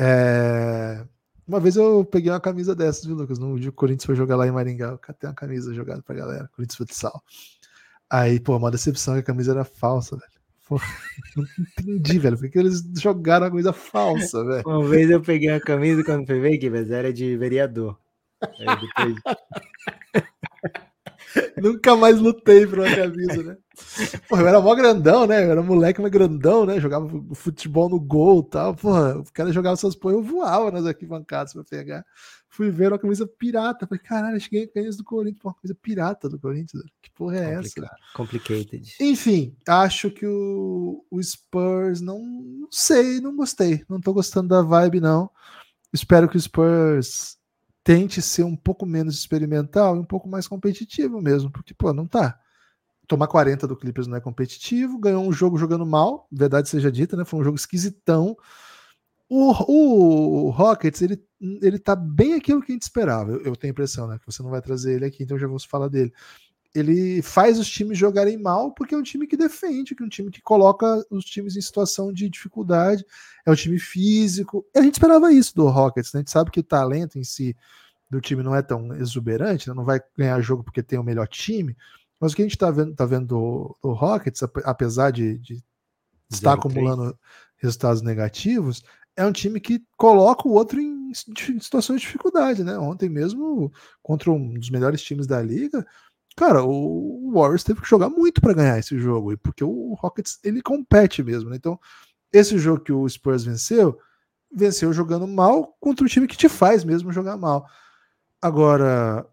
É... Uma vez eu peguei uma camisa dessas, viu, Lucas? No dia o Corinthians foi jogar lá em Maringá, eu catei uma camisa jogada pra galera, Corinthians Futsal. Aí, pô, uma decepção que a camisa era falsa, velho. Não entendi, velho. Porque eles jogaram a coisa falsa, velho. Uma vez eu peguei a camisa quando fui ver que era de vereador. Depois... Nunca mais lutei por uma camisa, né? Porra, eu era mó grandão, né? Eu era moleque, mas grandão, né? Jogava futebol no gol e tal. Porra, o cara jogava essas porra, eu voava nas arquibancadas pra pegar. Fui ver uma camisa pirata. Falei, caralho, cheguei a camisa do Corinthians. Porra, camisa pirata do Corinthians. Que porra é essa? Complicated. Enfim, acho que o, o Spurs não, não sei, não gostei. Não tô gostando da vibe, não. Espero que o Spurs tente ser um pouco menos experimental e um pouco mais competitivo mesmo, porque, pô, não tá. Tomar 40 do Clippers não é competitivo, ganhou um jogo jogando mal, verdade seja dita, né? Foi um jogo esquisitão. O, o Rockets, ele, ele tá bem aquilo que a gente esperava, eu, eu tenho a impressão, né? Que você não vai trazer ele aqui, então já vou falar dele ele faz os times jogarem mal porque é um time que defende, que é um time que coloca os times em situação de dificuldade, é um time físico. A gente esperava isso do Rockets, né? A gente sabe que o talento em si do time não é tão exuberante, né? não vai ganhar jogo porque tem o melhor time, Mas o que a gente está vendo, tá vendo do, do Rockets, apesar de, de estar acumulando resultados negativos, é um time que coloca o outro em, situações de dificuldade, né? Ontem mesmo, contra um dos melhores times da liga, cara, o Warriors teve que jogar muito para ganhar esse jogo, porque o Rockets ele compete mesmo, né? Então, esse jogo que o Spurs venceu, venceu jogando mal contra um time que te faz mesmo jogar mal. Agora,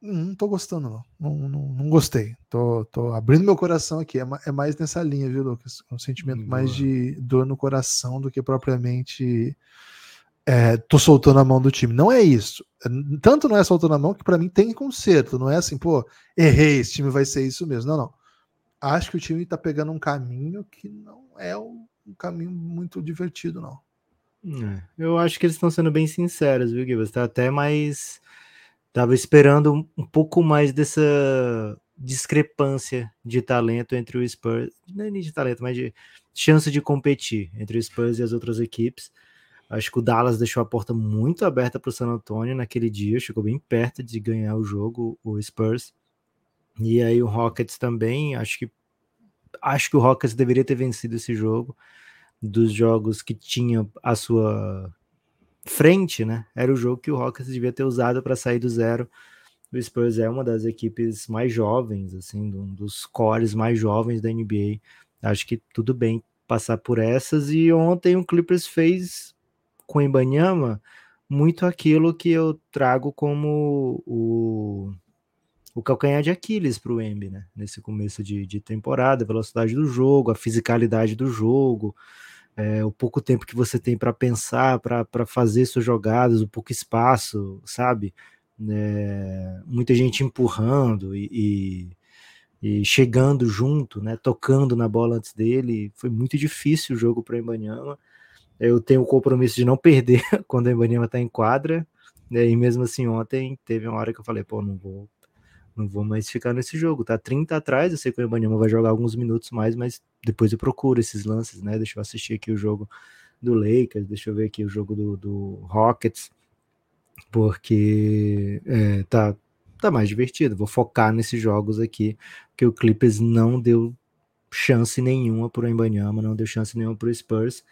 não tô gostando, não. Não, não, não gostei. Tô, tô, abrindo meu coração aqui. É, é, mais nessa linha, viu, Lucas? Um sentimento Boa. mais de dor no coração do que propriamente é, tô soltando a mão do time. Não é isso. Tanto não é soltando a mão que para mim tem conserto. Não é assim, pô, errei, esse time vai ser isso mesmo. Não, não. Acho que o time tá pegando um caminho que não é um caminho muito divertido, não. É, eu acho que eles estão sendo bem sinceros, viu, Gibbs? Tá até mais Tava esperando um pouco mais dessa discrepância de talento entre o Spurs, não é nem de talento, mas de chance de competir entre o Spurs e as outras equipes. Acho que o Dallas deixou a porta muito aberta para o San Antonio naquele dia, chegou bem perto de ganhar o jogo, o Spurs. E aí o Rockets também, acho que acho que o Rockets deveria ter vencido esse jogo dos jogos que tinha a sua frente, né? Era o jogo que o Rockets devia ter usado para sair do zero. O Spurs é uma das equipes mais jovens, assim, um dos cores mais jovens da NBA. Acho que tudo bem passar por essas. E ontem o Clippers fez com o Ibanyama muito aquilo que eu trago como o, o calcanhar de Aquiles para o Embi, né? Nesse começo de, de temporada, a velocidade do jogo, a fisicalidade do jogo, é, o pouco tempo que você tem para pensar, para fazer suas jogadas, o pouco espaço, sabe? É, muita gente empurrando e, e, e, chegando junto, né? Tocando na bola antes dele. Foi muito difícil o jogo para o Embanyama. Eu tenho o compromisso de não perder quando o Embanyama está em quadra. Né? E mesmo assim, ontem teve uma hora que eu falei, pô, não vou não vou mais ficar nesse jogo. Tá 30 atrás, eu sei que o Ibanyama vai jogar alguns minutos mais, mas depois eu procuro esses lances, né? Deixa eu assistir aqui o jogo do Lakers, deixa eu ver aqui o jogo do, do Rockets, porque é, tá, tá mais divertido. Vou focar nesses jogos aqui, porque o Clippers não deu chance nenhuma pro Ibanyama, não deu chance nenhuma pro Spurs.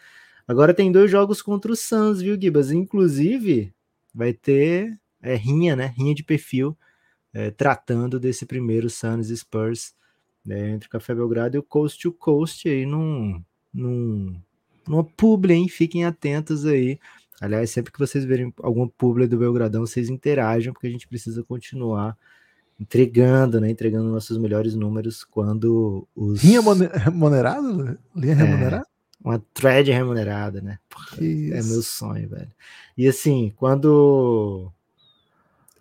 Agora tem dois jogos contra o Suns, viu, Gibas? Inclusive, vai ter é, rinha, né? Rinha de perfil é, tratando desse primeiro Suns Spurs né, entre Café Belgrado e o Coast to Coast aí num, num, numa publi, hein? Fiquem atentos aí. Aliás, sempre que vocês verem alguma publi do Belgradão, vocês interajam, porque a gente precisa continuar entregando, né? Entregando nossos melhores números quando os. Linha remunerada? Linha é, remunerada? Uma thread remunerada, né? É meu sonho, velho. E assim, quando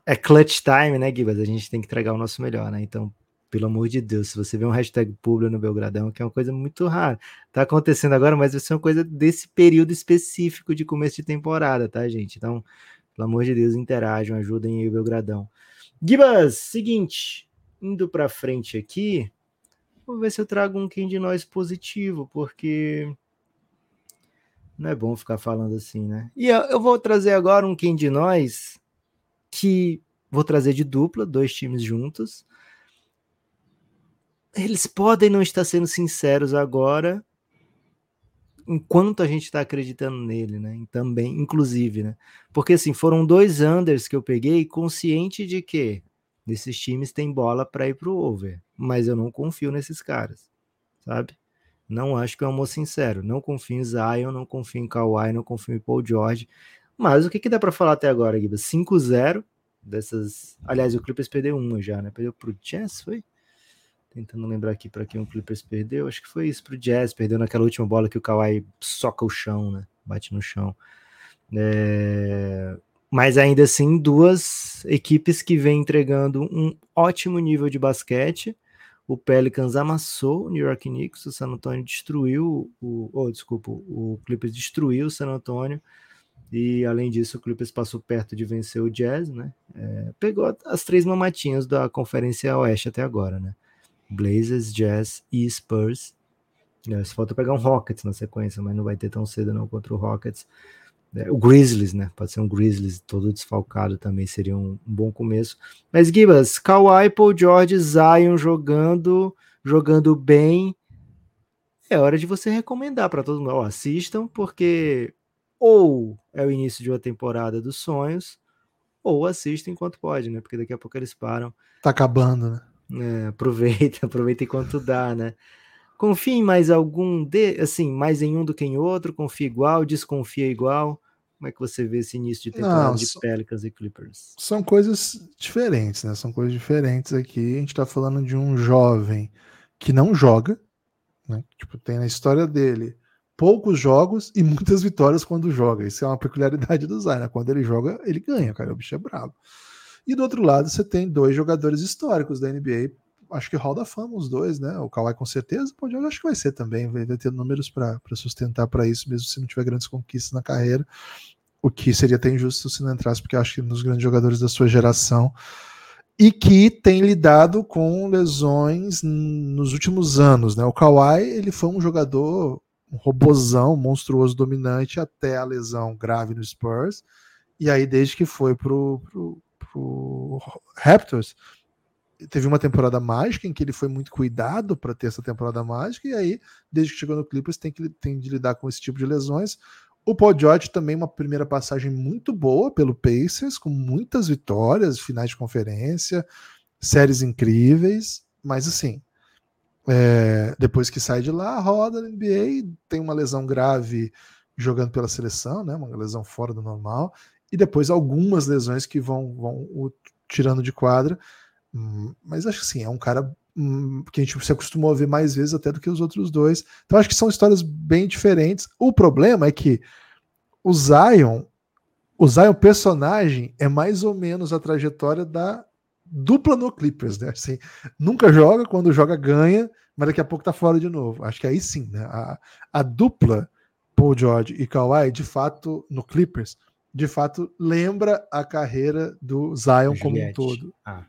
é clutch time, né, Gibas? A gente tem que entregar o nosso melhor, né? Então, pelo amor de Deus, se você vê um hashtag público no Belgradão, que é uma coisa muito rara, tá acontecendo agora, mas vai ser uma coisa desse período específico de começo de temporada, tá, gente? Então, pelo amor de Deus, interajam, ajudem aí o Belgradão. Gibas, seguinte, indo para frente aqui, vou ver se eu trago um quem de nós positivo, porque não é bom ficar falando assim, né? E eu, eu vou trazer agora um quem de nós que vou trazer de dupla, dois times juntos. Eles podem não estar sendo sinceros agora, enquanto a gente está acreditando nele, né? Também, inclusive, né? Porque assim, foram dois unders que eu peguei, consciente de que esses times têm bola para ir para o over, mas eu não confio nesses caras, sabe? Não acho que é um amor sincero. Não confio em Zion, não confio em Kawhi, não confio em Paul George. Mas o que, que dá para falar até agora, Guiba? 5-0 dessas. Aliás, o Clippers perdeu uma já, né? Perdeu pro Jazz, foi? Tentando lembrar aqui para quem o Clippers perdeu. Acho que foi isso pro Jazz. Perdeu naquela última bola que o Kawhi soca o chão, né? Bate no chão. É... Mas ainda assim, duas equipes que vêm entregando um ótimo nível de basquete. O Pelicans amassou o New York Knicks, o San Antonio destruiu o. Oh, desculpa, o Clippers destruiu o San Antonio. E além disso, o Clippers passou perto de vencer o Jazz, né? É, pegou as três mamatinhas da Conferência Oeste até agora, né? Blazers, Jazz e Spurs. É, falta pegar um Rockets na sequência, mas não vai ter tão cedo não contra o Rockets. É, o Grizzlies, né? Pode ser um Grizzlies todo desfalcado também seria um, um bom começo. Mas Gibas, Kawhi, Paul George, Zion jogando, jogando bem. É hora de você recomendar para todo mundo, ó, assistam, porque ou é o início de uma temporada dos sonhos, ou assistam enquanto pode, né? Porque daqui a pouco eles param. Tá acabando, né? É, aproveita, aproveita enquanto dá, né? Confia em mais algum, de, assim, mais em um do que em outro, confia igual, desconfia igual. Como é que você vê esse início de temporada Não, de Pelicans e Clippers? São coisas diferentes, né? São coisas diferentes aqui. A gente tá falando de um jovem que não joga, né? Tipo, tem na história dele poucos jogos e muitas vitórias quando joga. Isso é uma peculiaridade do Zion. Né? Quando ele joga, ele ganha, cara. O bicho é brabo. E do outro lado, você tem dois jogadores históricos da NBA acho que Hall da Fama, os dois, né? O Kawhi com certeza, pode acho que vai ser também, vai, ter números para sustentar para isso, mesmo se não tiver grandes conquistas na carreira. O que seria até injusto se não entrasse, porque acho que nos grandes jogadores da sua geração e que tem lidado com lesões nos últimos anos, né? O Kawhi, ele foi um jogador um robozão, monstruoso, dominante até a lesão grave no Spurs. E aí desde que foi pro, pro, pro Raptors, teve uma temporada mágica em que ele foi muito cuidado para ter essa temporada mágica, e aí, desde que chegou no Clippers, tem que tem de lidar com esse tipo de lesões. O Paul George também uma primeira passagem muito boa pelo Pacers, com muitas vitórias, finais de conferência, séries incríveis, mas assim, é, depois que sai de lá, roda na NBA, tem uma lesão grave jogando pela seleção, né, uma lesão fora do normal, e depois algumas lesões que vão, vão o tirando de quadra, Hum, mas acho que sim, é um cara hum, que a gente se acostumou a ver mais vezes até do que os outros dois. Então acho que são histórias bem diferentes. O problema é que o Zion, o Zion personagem é mais ou menos a trajetória da dupla no Clippers, né? Assim, nunca joga, quando joga ganha, mas daqui a pouco tá fora de novo. Acho que aí sim, né? A, a dupla Paul George e Kawhi, de fato, no Clippers, de fato lembra a carreira do Zion Juliette. como um todo. Ah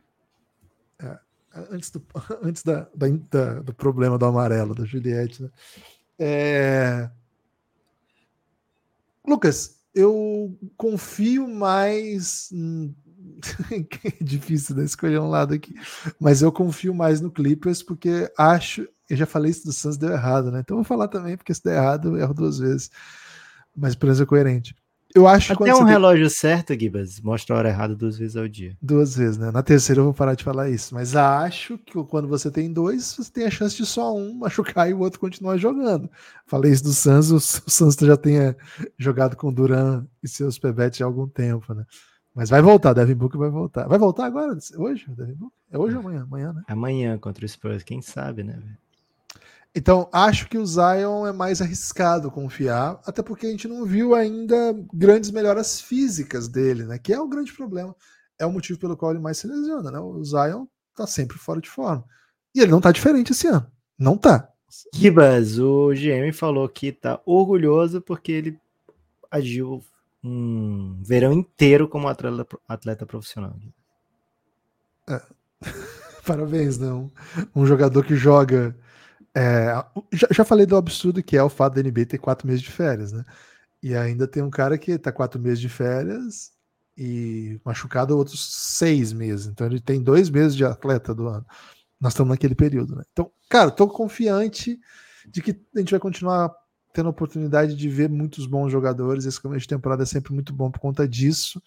antes, do, antes da, da, da, do problema do amarelo da Juliette, né? É... Lucas, eu confio mais. É difícil né, escolher um lado aqui, mas eu confio mais no Clippers porque acho. Eu já falei isso do Suns deu errado, né? Então vou falar também, porque se der errado, eu erro duas vezes. Mas pelo menos é coerente. Eu acho Até um relógio tem... certo, Gibas, mostra a hora errada duas vezes ao dia. Duas vezes, né? Na terceira eu vou parar de falar isso. Mas acho que quando você tem dois, você tem a chance de só um machucar e o outro continuar jogando. Falei isso do Santos, o Santos já tenha jogado com o Duran e seus pebetes há algum tempo, né? Mas vai voltar, Devin Book vai voltar. Vai voltar agora? Hoje? Devin Book? É hoje ou amanhã? Amanhã, né? Amanhã contra o Spurs, quem sabe, né? Então, acho que o Zion é mais arriscado confiar, até porque a gente não viu ainda grandes melhoras físicas dele, né? Que é o grande problema. É o motivo pelo qual ele mais se lesiona, né? O Zion tá sempre fora de forma. E ele não tá diferente esse ano. Não tá. Kibas, o GM falou que tá orgulhoso porque ele agiu um verão inteiro como atleta, atleta profissional. É. Parabéns, não. Um jogador que joga é, já, já, falei do absurdo que é o fato da NBA ter quatro meses de férias, né? E ainda tem um cara que tá quatro meses de férias e machucado outros seis meses. Então ele tem dois meses de atleta do ano. Nós estamos naquele período, né? Então, cara, tô confiante de que a gente vai continuar tendo a oportunidade de ver muitos bons jogadores. Esse começo de temporada é sempre muito bom por conta disso.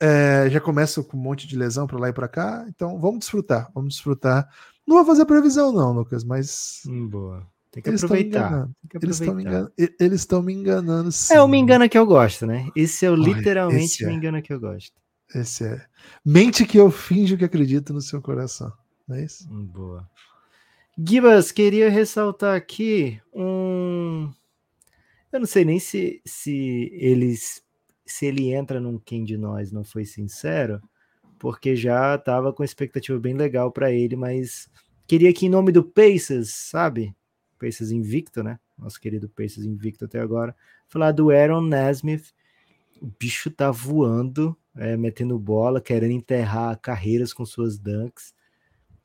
É, já começa com um monte de lesão para lá e para cá, então vamos desfrutar, vamos desfrutar não vou fazer previsão, não, Lucas, mas. Hum, boa. Tem que eles aproveitar. Que eles estão me enganando. Eles estão me enganando sim. É o me engana que eu gosto, né? Esse é o literalmente me é. engana que eu gosto. Esse é. Mente que eu finjo que acredito no seu coração. Não é isso? Hum, boa. Gibas, queria ressaltar aqui um. Eu não sei nem se, se eles se ele entra num quem de nós não foi sincero, porque já estava com expectativa bem legal para ele, mas queria que em nome do Pacers, sabe? Pacers invicto, né? Nosso querido Pacers invicto até agora, falar do Aaron Nesmith. O bicho tá voando, é, metendo bola, querendo enterrar carreiras com suas dunks.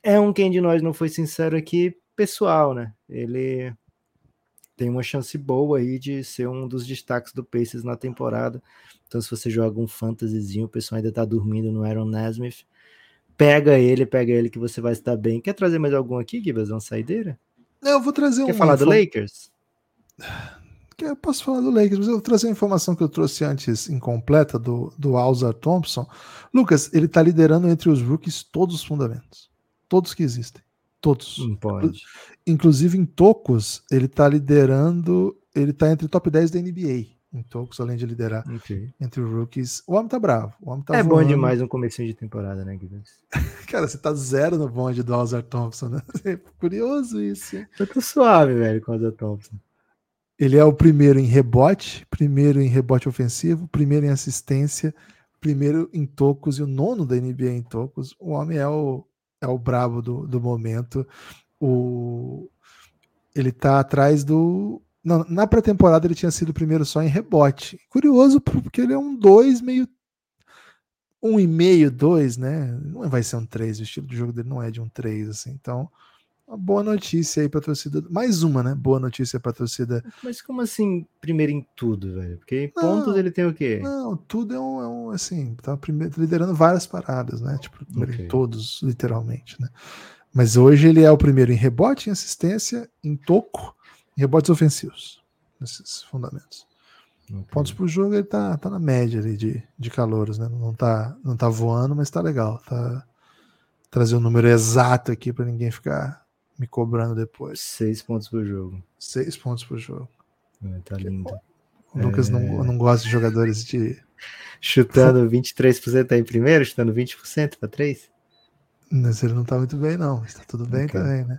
É um quem de nós não foi sincero aqui, pessoal, né? Ele tem uma chance boa aí de ser um dos destaques do Pacers na temporada. Então, se você joga um fantasyzinho, o pessoal ainda tá dormindo no Aaron Nesmith, pega ele, pega ele que você vai estar bem. Quer trazer mais algum aqui, Gibas? Uma saideira? Eu vou trazer Quer um. Quer falar do Lakers? Eu posso falar do Lakers, mas eu vou trazer a informação que eu trouxe antes incompleta do, do Alzar Thompson. Lucas, ele tá liderando entre os rookies todos os fundamentos. Todos que existem. Todos. Não pode. Inclusive em tocos, ele tá liderando. Ele tá entre top 10 da NBA em tocos, além de liderar okay. entre os rookies. O homem tá bravo. O homem tá é voando. bom demais um começo de temporada, né, Guilherme? Cara, você tá zero no bonde do Alzar Thompson, né? É curioso isso. Hein? Eu tô suave, velho, com o Alzar Thompson. Ele é o primeiro em rebote, primeiro em rebote ofensivo, primeiro em assistência, primeiro em tocos e o nono da NBA em tocos. O homem é o, é o brabo do, do momento. O, ele tá atrás do não, na pré-temporada ele tinha sido o primeiro só em rebote. Curioso, porque ele é um 2 meio. Um e meio, dois, né? Não vai ser um 3, o estilo de jogo dele não é de um 3, assim. Então, uma boa notícia aí pra torcida. Mais uma, né? Boa notícia pra torcida. Mas como assim, primeiro em tudo, velho? Porque em pontos ele tem o quê? Não, tudo é um, é um assim, tá primeiro, liderando várias paradas, né? Tipo, okay. em todos, literalmente, né? Mas hoje ele é o primeiro em rebote, em assistência, em toco rebotes ofensivos, nesses fundamentos. Okay. Pontos por jogo, ele tá, tá na média ali de, de calouros, né? Não tá, não tá voando, mas tá legal. Tá trazer o um número exato aqui para ninguém ficar me cobrando depois. Seis pontos por jogo. Seis pontos por jogo. É, tá lindo. O Lucas é... não, não gosta de jogadores de. Chutando 23% aí primeiro, chutando 20% para 3? Mas ele não tá muito bem, não. Está tudo bem okay. também, né?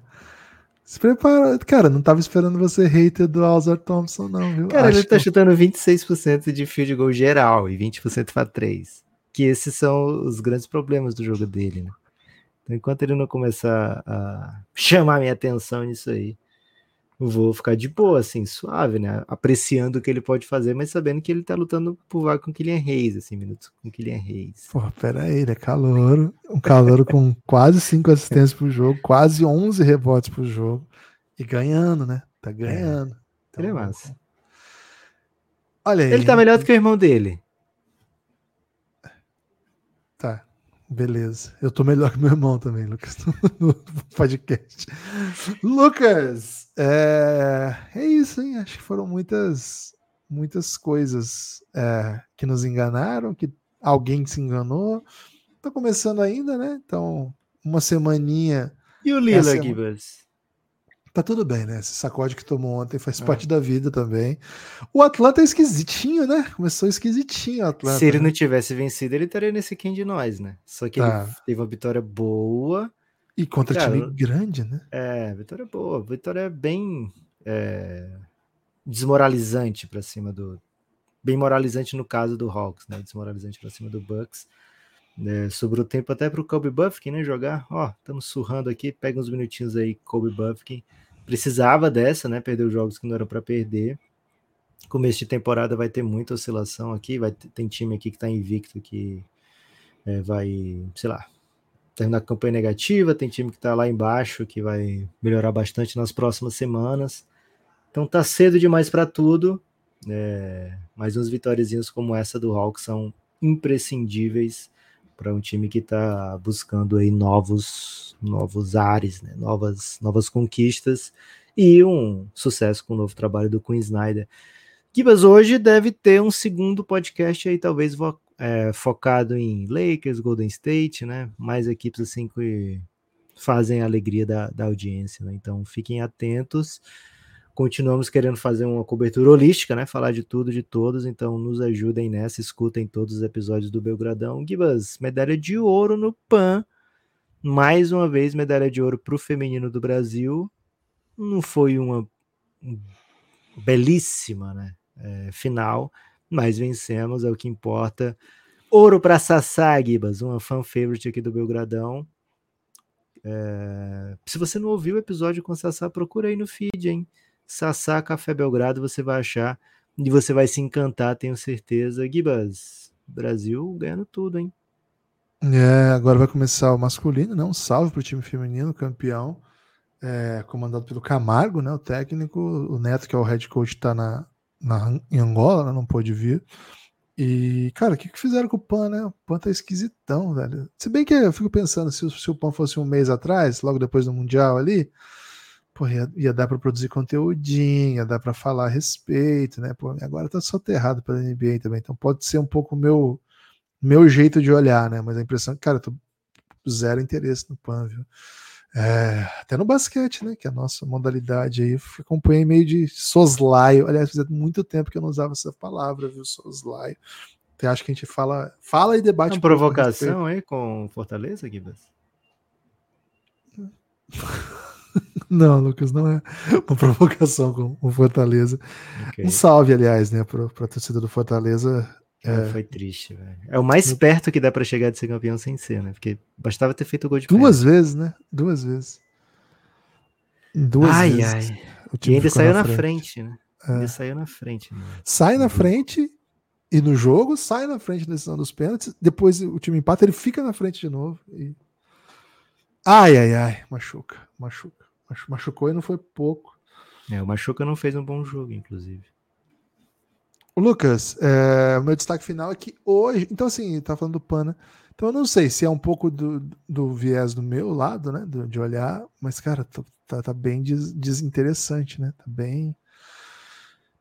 Se prepara. Cara, não tava esperando você hater do Alzar Thompson, não, viu? Cara, Acho ele tá que... chutando 26% de field goal geral e 20% para 3. Que esses são os grandes problemas do jogo dele, né? Então, enquanto ele não começar a chamar minha atenção nisso aí, vou ficar de boa, assim, suave, né? Apreciando o que ele pode fazer, mas sabendo que ele tá lutando por vaga com o Kylian Reis, assim, minutos com o Kylian Reis. Pô, pera aí, ele é calor, um calor com quase 5 assistências por jogo, quase 11 rebotes por jogo, e ganhando, né? Tá ganhando. É. Então, ele é massa. Olha aí. Ele tá melhor do que o irmão dele. Tá. Beleza. Eu tô melhor que meu irmão também, Lucas, no podcast. Lucas, é, é isso, hein? Acho que foram muitas, muitas coisas é, que nos enganaram, que alguém se enganou. Tá começando ainda, né? Então, uma semaninha. E o Lila, é Gibas? Tá tudo bem, né? Esse sacode que tomou ontem faz é. parte da vida também. O Atlanta é esquisitinho, né? Começou esquisitinho o Atlanta. Se ele né? não tivesse vencido, ele estaria nesse quem de nós, né? Só que tá. ele teve uma vitória boa. E contra Cara, time grande, né? É, vitória boa. Vitória bem é, desmoralizante para cima do. Bem moralizante no caso do Hawks, né? Desmoralizante para cima do Bucks. É, sobrou tempo até para o Kobe Buffkin, né? Jogar. Ó, estamos surrando aqui. Pega uns minutinhos aí, Kobe Buffkin. Precisava dessa, né? Perdeu jogos que não eram para perder. Começo de temporada vai ter muita oscilação aqui. Vai ter, tem time aqui que está invicto que é, vai, sei lá, terminar a campanha negativa. Tem time que está lá embaixo que vai melhorar bastante nas próximas semanas. Então tá cedo demais para tudo. É, mas uns vitórias como essa do Hawks são imprescindíveis para um time que está buscando aí novos novos ares, né? novas novas conquistas e um sucesso com o novo trabalho do Queen Snyder. Kibas hoje deve ter um segundo podcast aí, talvez é, focado em Lakers, Golden State, né? Mais equipes assim que fazem a alegria da, da audiência, né? Então fiquem atentos continuamos querendo fazer uma cobertura holística, né? Falar de tudo, de todos, então nos ajudem nessa, escutem todos os episódios do Belgradão. Gibas, medalha de ouro no PAN. Mais uma vez, medalha de ouro para o feminino do Brasil. Não foi uma belíssima né, é, final, mas vencemos, é o que importa. Ouro para Sassá, Gibas, uma fan favorite aqui do Belgradão. É... Se você não ouviu o episódio com Sassá, procura aí no feed, hein? Sassá Café Belgrado, você vai achar e você vai se encantar, tenho certeza. Gibas, Brasil ganhando tudo, hein? É, agora vai começar o masculino, né? Um salve pro time feminino, campeão. é, comandado pelo Camargo, né? O técnico, o Neto, que é o head coach, está na, na, em Angola, né, não pôde vir. E, cara, o que, que fizeram com o Pan, né? O Pan tá esquisitão, velho. Se bem que eu fico pensando, se, se o Pan fosse um mês atrás, logo depois do Mundial ali, pô, ia, ia dar para produzir conteúdinho, ia dar para falar a respeito, né? Pô, agora tá soterrado pela NBA também, então pode ser um pouco o meu, meu jeito de olhar, né? Mas a impressão é que, cara, eu tô zero interesse no PAN, viu? É, até no basquete, né? Que é a nossa modalidade aí. Acompanhei meio de soslaio. Aliás, fazia muito tempo que eu não usava essa palavra, viu? Soslaio. Até acho que a gente fala, fala e debate. Uma provocação aí com Fortaleza, Gibas? Não, Lucas, não é uma provocação com o Fortaleza. Okay. Um salve, aliás, né, para a torcida do Fortaleza. É... Foi triste, velho. É o mais perto que dá para chegar de ser campeão sem ser, né? Porque bastava ter feito o gol de Duas vezes, né? Duas vezes. Duas ai, vezes. Ai. E ainda saiu na frente, frente né? É. Ainda saiu na frente. Né? Sai na frente e no jogo, sai na frente na decisão dos pênaltis. Depois o time empata, ele fica na frente de novo. E... Ai, ai, ai. Machuca, machuca. Machucou e não foi pouco. É, o Machuca não fez um bom jogo, inclusive. Lucas, é, o meu destaque final é que hoje. Então, assim, tá falando do Pana. Então, eu não sei se é um pouco do, do viés do meu lado, né? Do, de olhar, mas, cara, tá, tá, tá bem des, desinteressante, né? Tá bem.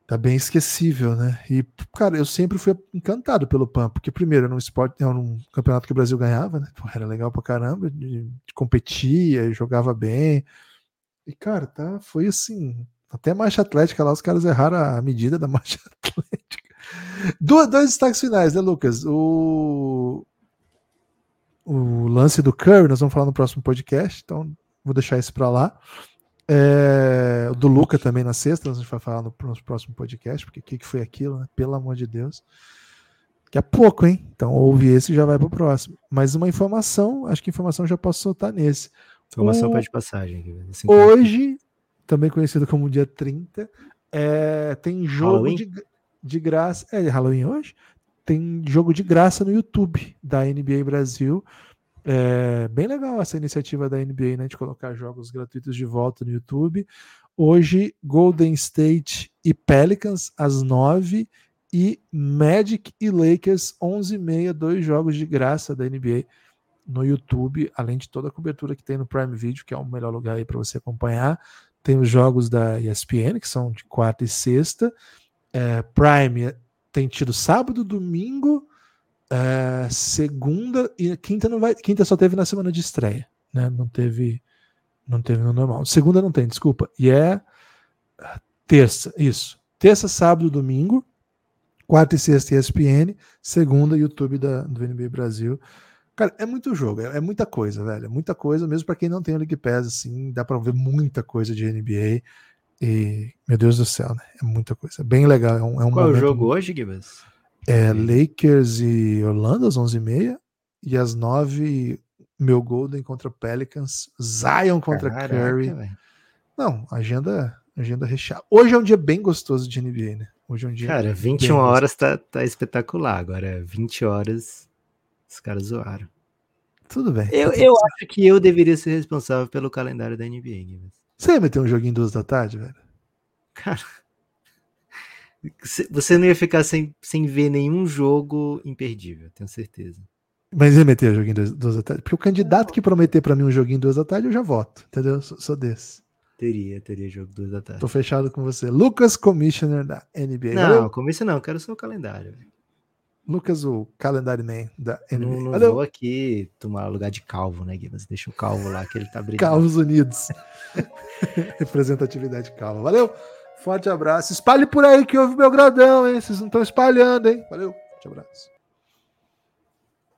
Tá bem esquecível, né? E, cara, eu sempre fui encantado pelo PAN, porque, primeiro, era um esporte, era um campeonato que o Brasil ganhava, né? Era legal pra caramba, de, de competia, jogava bem. E, cara, tá, foi assim, até marcha atlética lá, os caras erraram a medida da marcha atlética. dois destaques finais, né, Lucas? O, o lance do Curry, nós vamos falar no próximo podcast, então vou deixar isso para lá. É, do Luca também na sexta, a gente vai falar no, no próximo podcast, porque o que, que foi aquilo, né? Pelo amor de Deus. Daqui a pouco, hein? Então ouve esse e já vai para o próximo. Mas uma informação, acho que informação já posso soltar nesse. Informação o... de passagem. Assim hoje, também conhecido como dia 30. É, tem jogo de, de graça. É Halloween hoje? Tem jogo de graça no YouTube da NBA Brasil. É bem legal essa iniciativa da NBA, né? De colocar jogos gratuitos de volta no YouTube. Hoje, Golden State e Pelicans às 9 e Magic e Lakers 11h30, dois jogos de graça da NBA no YouTube, além de toda a cobertura que tem no Prime Video, que é o melhor lugar aí para você acompanhar. Tem os jogos da ESPN, que são de quarta e sexta. É, Prime tem tido sábado, domingo, é, segunda e quinta não vai. Quinta só teve na semana de estreia, né? Não teve, não teve no normal. Segunda não tem, desculpa. E é terça, isso. Terça, sábado, domingo. Quarta e sexta ESPN, segunda YouTube da, do NBA Brasil. Cara, é muito jogo, é, é, muita coisa, velho. É muita coisa, mesmo para quem não tem o League Pass, assim, dá para ver muita coisa de NBA. E, meu Deus do céu, né? É muita coisa. Bem legal. É um, é um Qual é o jogo hoje, Gibbs? É Lakers e Orlando às 11h30 e às 9 meu Golden contra Pelicans, Zion contra Caraca, Curry. Véio. Não, agenda, agenda recheada. Hoje é um dia bem gostoso de NBA, né? Hoje é um dia. Cara, 21 horas tá, tá espetacular. Agora, 20 horas os caras zoaram. Tudo bem. Eu, eu acho que eu deveria ser responsável pelo calendário da NBA. Você ia meter um joguinho duas da tarde, velho? Cara. Você não ia ficar sem, sem ver nenhum jogo imperdível, tenho certeza. Mas ia meter joguinho duas, duas da tarde? Porque o candidato que prometer para mim um joguinho duas da tarde, eu já voto, entendeu? Sou, sou desse. Teria, teria jogo duas da tarde. Tô fechado com você. Lucas, commissioner da NBA. Não, Valeu? commissioner não, quero só o calendário. Lucas, o Calendar Man da NBA. Não, não Valeu. vou aqui tomar lugar de calvo, né, Guilherme? Deixa o calvo lá que ele tá brilhando. Calvos Unidos. Representatividade calva. Valeu. Forte abraço. Espalhe por aí que houve meu gradão, hein? Vocês não estão espalhando, hein? Valeu. Forte abraço.